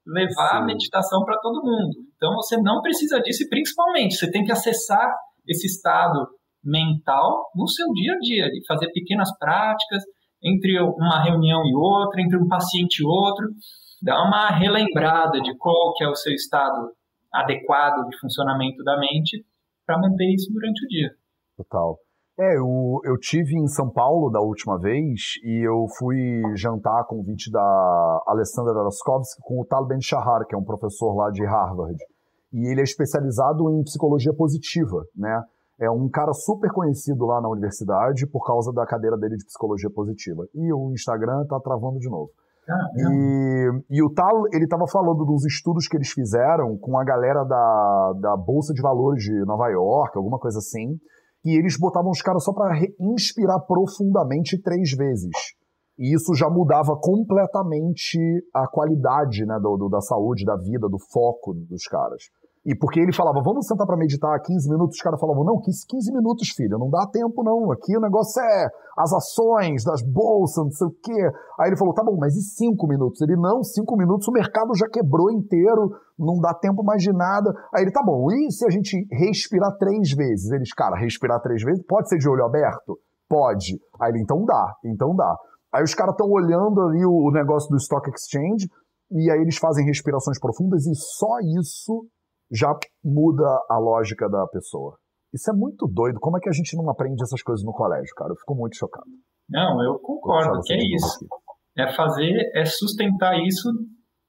levar Sim. a meditação para todo mundo. Então você não precisa disso e principalmente você tem que acessar esse estado mental no seu dia a dia, de fazer pequenas práticas, entre uma reunião e outra, entre um paciente e outro, dá uma relembrada de qual que é o seu estado adequado de funcionamento da mente para manter isso durante o dia. Total. É, eu, eu tive em São Paulo da última vez e eu fui jantar com o convite da Alessandra Roskovski com o Tal Ben Shahar, que é um professor lá de Harvard. E ele é especializado em psicologia positiva, né? É um cara super conhecido lá na universidade por causa da cadeira dele de psicologia positiva. E o Instagram tá travando de novo. e, e, o Tal, ele estava falando dos estudos que eles fizeram com a galera da, da Bolsa de Valores de Nova York, alguma coisa assim, e eles botavam os caras só para inspirar profundamente três vezes. E isso já mudava completamente a qualidade né, do, do, da saúde, da vida, do foco dos caras. E porque ele falava, vamos sentar para meditar 15 minutos, os caras falavam, não, 15, 15 minutos, filho, não dá tempo não. Aqui o negócio é as ações das bolsas, não sei o quê. Aí ele falou, tá bom, mas e 5 minutos? Ele, não, 5 minutos o mercado já quebrou inteiro, não dá tempo mais de nada. Aí ele, tá bom, e se a gente respirar três vezes? Eles, cara, respirar três vezes pode ser de olho aberto? Pode. Aí ele, então dá, então dá. Aí os caras estão olhando ali o negócio do Stock Exchange, e aí eles fazem respirações profundas e só isso já muda a lógica da pessoa. Isso é muito doido. Como é que a gente não aprende essas coisas no colégio, cara? Eu fico muito chocado. Não, eu concordo que é isso. É fazer, é sustentar isso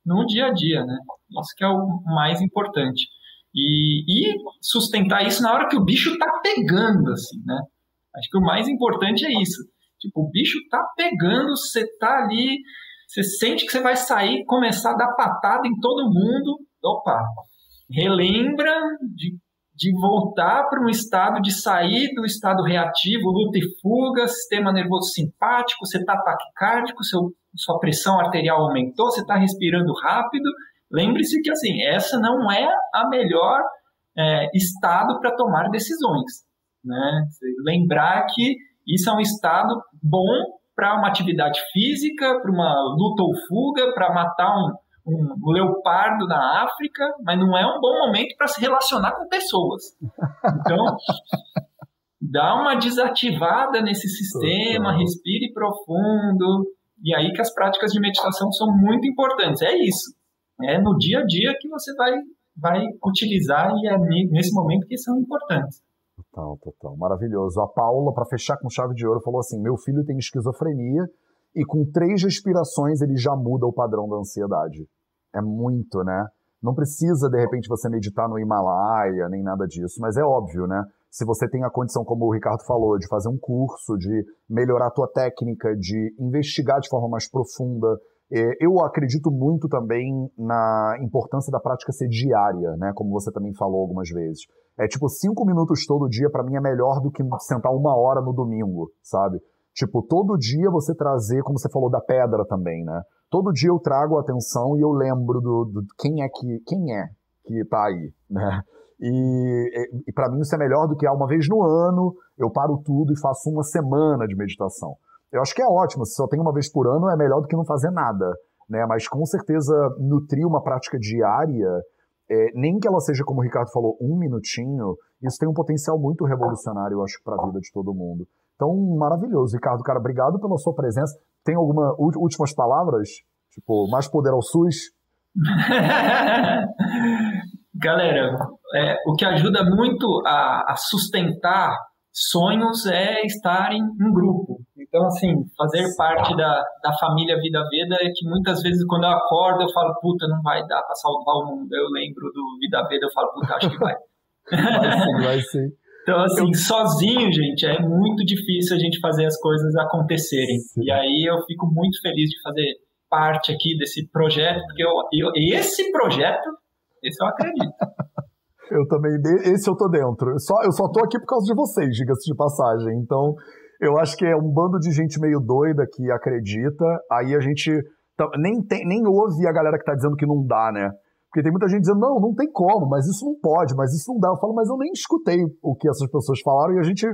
no dia a dia, né? Isso que é o mais importante. E, e sustentar isso na hora que o bicho tá pegando, assim, né? Acho que o mais importante é isso. Tipo, o bicho tá pegando, você tá ali, você sente que você vai sair, começar a dar patada em todo mundo. Opa, relembra de, de voltar para um estado de sair do estado reativo, luta e fuga, sistema nervoso simpático, você está taquicárdico, seu, sua pressão arterial aumentou, você está respirando rápido. Lembre-se que assim, essa não é a melhor é, estado para tomar decisões. Né? Lembrar que isso é um estado bom para uma atividade física, para uma luta ou fuga, para matar um, um leopardo na África, mas não é um bom momento para se relacionar com pessoas. Então, dá uma desativada nesse sistema, respire profundo, e aí que as práticas de meditação são muito importantes. É isso. É no dia a dia que você vai, vai utilizar e é nesse momento que são importantes. Total, total. Maravilhoso. A Paula, para fechar com chave de ouro, falou assim: meu filho tem esquizofrenia e com três respirações ele já muda o padrão da ansiedade. É muito, né? Não precisa, de repente, você meditar no Himalaia, nem nada disso, mas é óbvio, né? Se você tem a condição, como o Ricardo falou, de fazer um curso, de melhorar a tua técnica, de investigar de forma mais profunda, é, eu acredito muito também na importância da prática ser diária, né? Como você também falou algumas vezes. É tipo, cinco minutos todo dia para mim é melhor do que sentar uma hora no domingo, sabe? Tipo, todo dia você trazer, como você falou da pedra também, né? Todo dia eu trago a atenção e eu lembro do, do quem é que quem é que tá aí, né? E, e para mim isso é melhor do que uma vez no ano eu paro tudo e faço uma semana de meditação. Eu acho que é ótimo, se só tem uma vez por ano é melhor do que não fazer nada, né? Mas com certeza nutrir uma prática diária, é, nem que ela seja como o Ricardo falou, um minutinho, isso tem um potencial muito revolucionário, eu acho, para a vida de todo mundo. Então, maravilhoso, Ricardo, cara, obrigado pela sua presença. Tem alguma últimas palavras? Tipo, mais poder ao SUS? Galera, é, o que ajuda muito a, a, sustentar sonhos é estar em um grupo. Então, assim, fazer parte da, da família Vida Veda é que muitas vezes quando eu acordo eu falo, puta, não vai dar para salvar o mundo. Eu lembro do Vida Veda, eu falo, puta, acho que vai. Vai sim, vai sim. Então, assim, eu... sozinho, gente, é muito difícil a gente fazer as coisas acontecerem. Sim. E aí eu fico muito feliz de fazer parte aqui desse projeto, porque eu, eu esse projeto, esse eu acredito. eu também, esse eu tô dentro. Eu só, eu só tô aqui por causa de vocês, diga-se de passagem. Então, eu acho que é um bando de gente meio doida que acredita, aí a gente nem, tem, nem ouve a galera que tá dizendo que não dá, né? Porque tem muita gente dizendo, não, não tem como, mas isso não pode, mas isso não dá. Eu falo, mas eu nem escutei o que essas pessoas falaram e a gente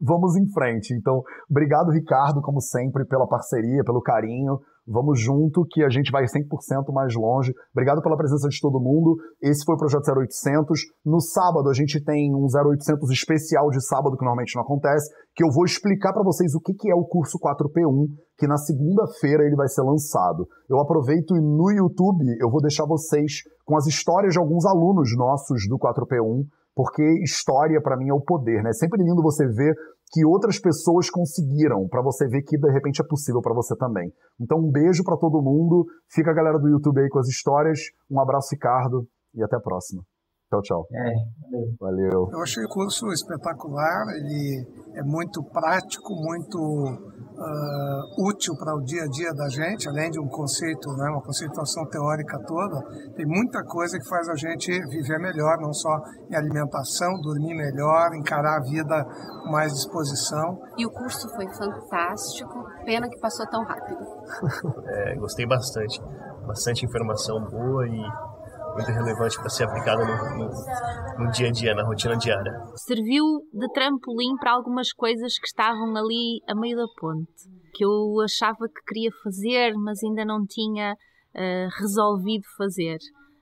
vamos em frente. Então, obrigado, Ricardo, como sempre, pela parceria, pelo carinho. Vamos junto que a gente vai 100% mais longe. Obrigado pela presença de todo mundo. Esse foi o Projeto 0800. No sábado a gente tem um 0800 especial de sábado que normalmente não acontece, que eu vou explicar para vocês o que, é o curso 4P1, que na segunda-feira ele vai ser lançado. Eu aproveito e no YouTube eu vou deixar vocês com as histórias de alguns alunos nossos do 4P1, porque história para mim é o poder, né? É sempre lindo você ver que outras pessoas conseguiram, para você ver que de repente é possível para você também. Então um beijo para todo mundo, fica a galera do YouTube aí com as histórias, um abraço Ricardo e até a próxima. Tchau, tchau. É, valeu. valeu. Eu achei o curso espetacular, ele é muito prático, muito uh, útil para o dia a dia da gente, além de um conceito, né, uma conceituação teórica toda, tem muita coisa que faz a gente viver melhor, não só em alimentação, dormir melhor, encarar a vida com mais disposição. E o curso foi fantástico, pena que passou tão rápido. é, gostei bastante, bastante informação boa e muito relevante para ser aplicada no, no, no, dia a dia, na rotina diária. Serviu de trampolim para algumas coisas que estavam ali a meio da ponte, que eu achava que queria fazer, mas ainda não tinha uh, resolvido fazer.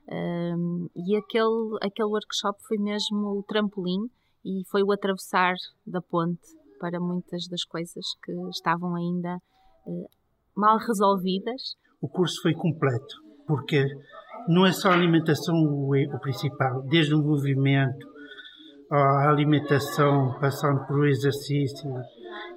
Uh, e aquele, aquele workshop foi mesmo o trampolim e foi o atravessar da ponte para muitas das coisas que estavam ainda uh, mal resolvidas. O curso foi completo porque não é só a alimentação o, o principal, desde o movimento, a alimentação, passando por exercício,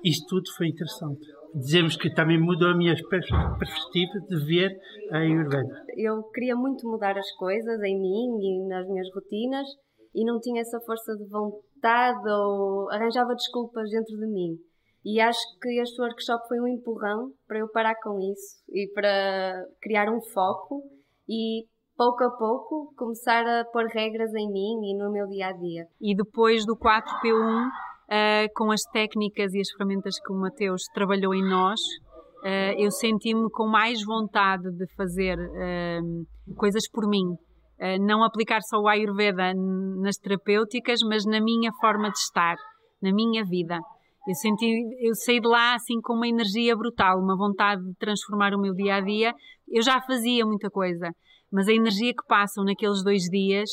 isso tudo foi interessante. Dizemos que também mudou a minha perspectiva de ver a Ayurveda. Eu queria muito mudar as coisas em mim e nas minhas rotinas e não tinha essa força de vontade ou arranjava desculpas dentro de mim. E acho que este workshop foi um empurrão para eu parar com isso e para criar um foco e pouco a pouco começar a pôr regras em mim e no meu dia a dia. E depois do 4P1, uh, eh, com as técnicas e as ferramentas que o Mateus trabalhou em nós, uh, eu senti-me com mais vontade de fazer uh, coisas por mim. não aplicar só o Ayurveda nas terapêuticas, mas na minha forma de estar, na minha vida. Eu senti, eu saí de lá assim com uma energia brutal, uma vontade de transformar o meu dia a dia. Eu já fazia muita coisa, mas a energia que passam naqueles dois dias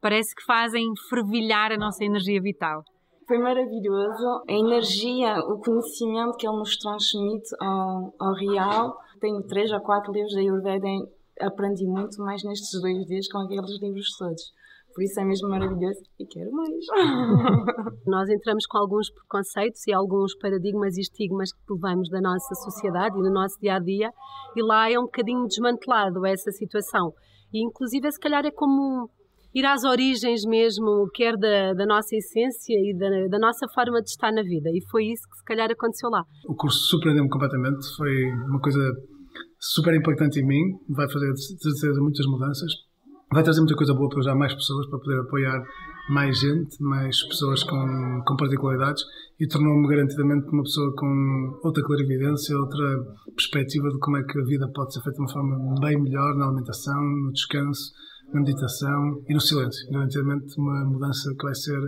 parece que fazem fervilhar a nossa energia vital. Foi maravilhoso. A energia, o conhecimento que ele nos transmite ao, ao real. Tenho três ou quatro livros da Ayurveda aprendi muito mais nestes dois dias com aqueles livros todos. Por isso é mesmo maravilhoso e quero mais. Nós entramos com alguns preconceitos e alguns paradigmas e estigmas que levamos da nossa sociedade e no nosso dia a dia, e lá é um bocadinho desmantelado essa situação. E inclusive, se calhar, é como ir às origens mesmo, quer da, da nossa essência e da, da, nossa forma de estar na vida. E foi isso que se calhar aconteceu lá. O curso surpreendeu-me completamente, foi uma coisa super impactante em mim, vai fazer de certeza muitas mudanças vai trazer muita coisa boa para ajudar mais pessoas, para poder apoiar mais gente, mais pessoas com, com particularidades e tornou-me garantidamente uma pessoa com outra clarividência, outra perspectiva de como é que a vida pode ser feita de uma forma bem melhor na alimentação, no descanso, na meditação e no silêncio. Garantidamente uma mudança que vai ser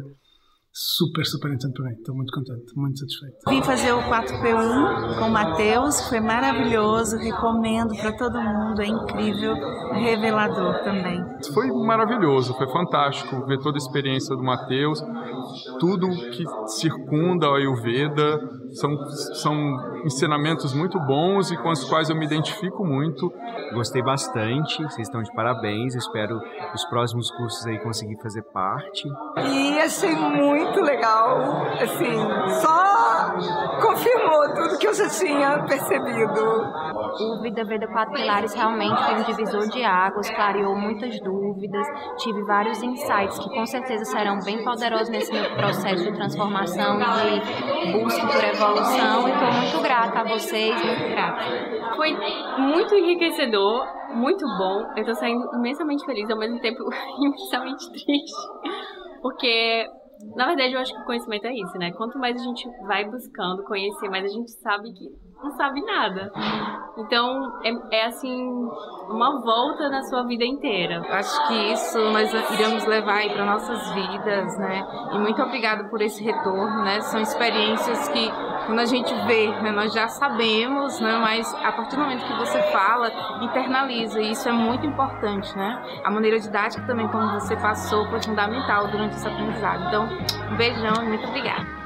super, super interessante para mim. Estou muito contente, muito satisfeito. Vim fazer o 4P1 com o Matheus, foi maravilhoso, recomendo para todo mundo, é incrível, revelador também. Foi maravilhoso, foi fantástico ver toda a experiência do Matheus, tudo que circunda a Ayurveda, são, são ensinamentos muito bons e com os quais eu me identifico muito. Gostei bastante, vocês estão de parabéns, espero os próximos cursos aí conseguir fazer parte. E achei muito legal, assim, só confirmou tudo que eu já tinha percebido. O Vida Veda Quatro Pilares realmente foi um divisor de águas, clareou muitas dúvidas, tive vários insights que com certeza serão bem poderosos nesse meu processo de transformação e de busca por evolução. E estou muito grata a vocês, muito grata. Foi muito enriquecedor, muito bom. Eu estou saindo imensamente feliz, ao mesmo tempo imensamente triste, porque na verdade, eu acho que o conhecimento é isso, né? Quanto mais a gente vai buscando conhecer, mais a gente sabe que não sabe nada. Então, é, é assim, uma volta na sua vida inteira. Acho que isso nós iremos levar para nossas vidas, né? E muito obrigada por esse retorno, né? São experiências que quando a gente vê, né, nós já sabemos, né? Mas a partir do momento que você fala, internaliza. E isso é muito importante, né? A maneira didática também, como você passou, foi fundamental durante esse aprendizado. Então, um beijão e muito obrigada.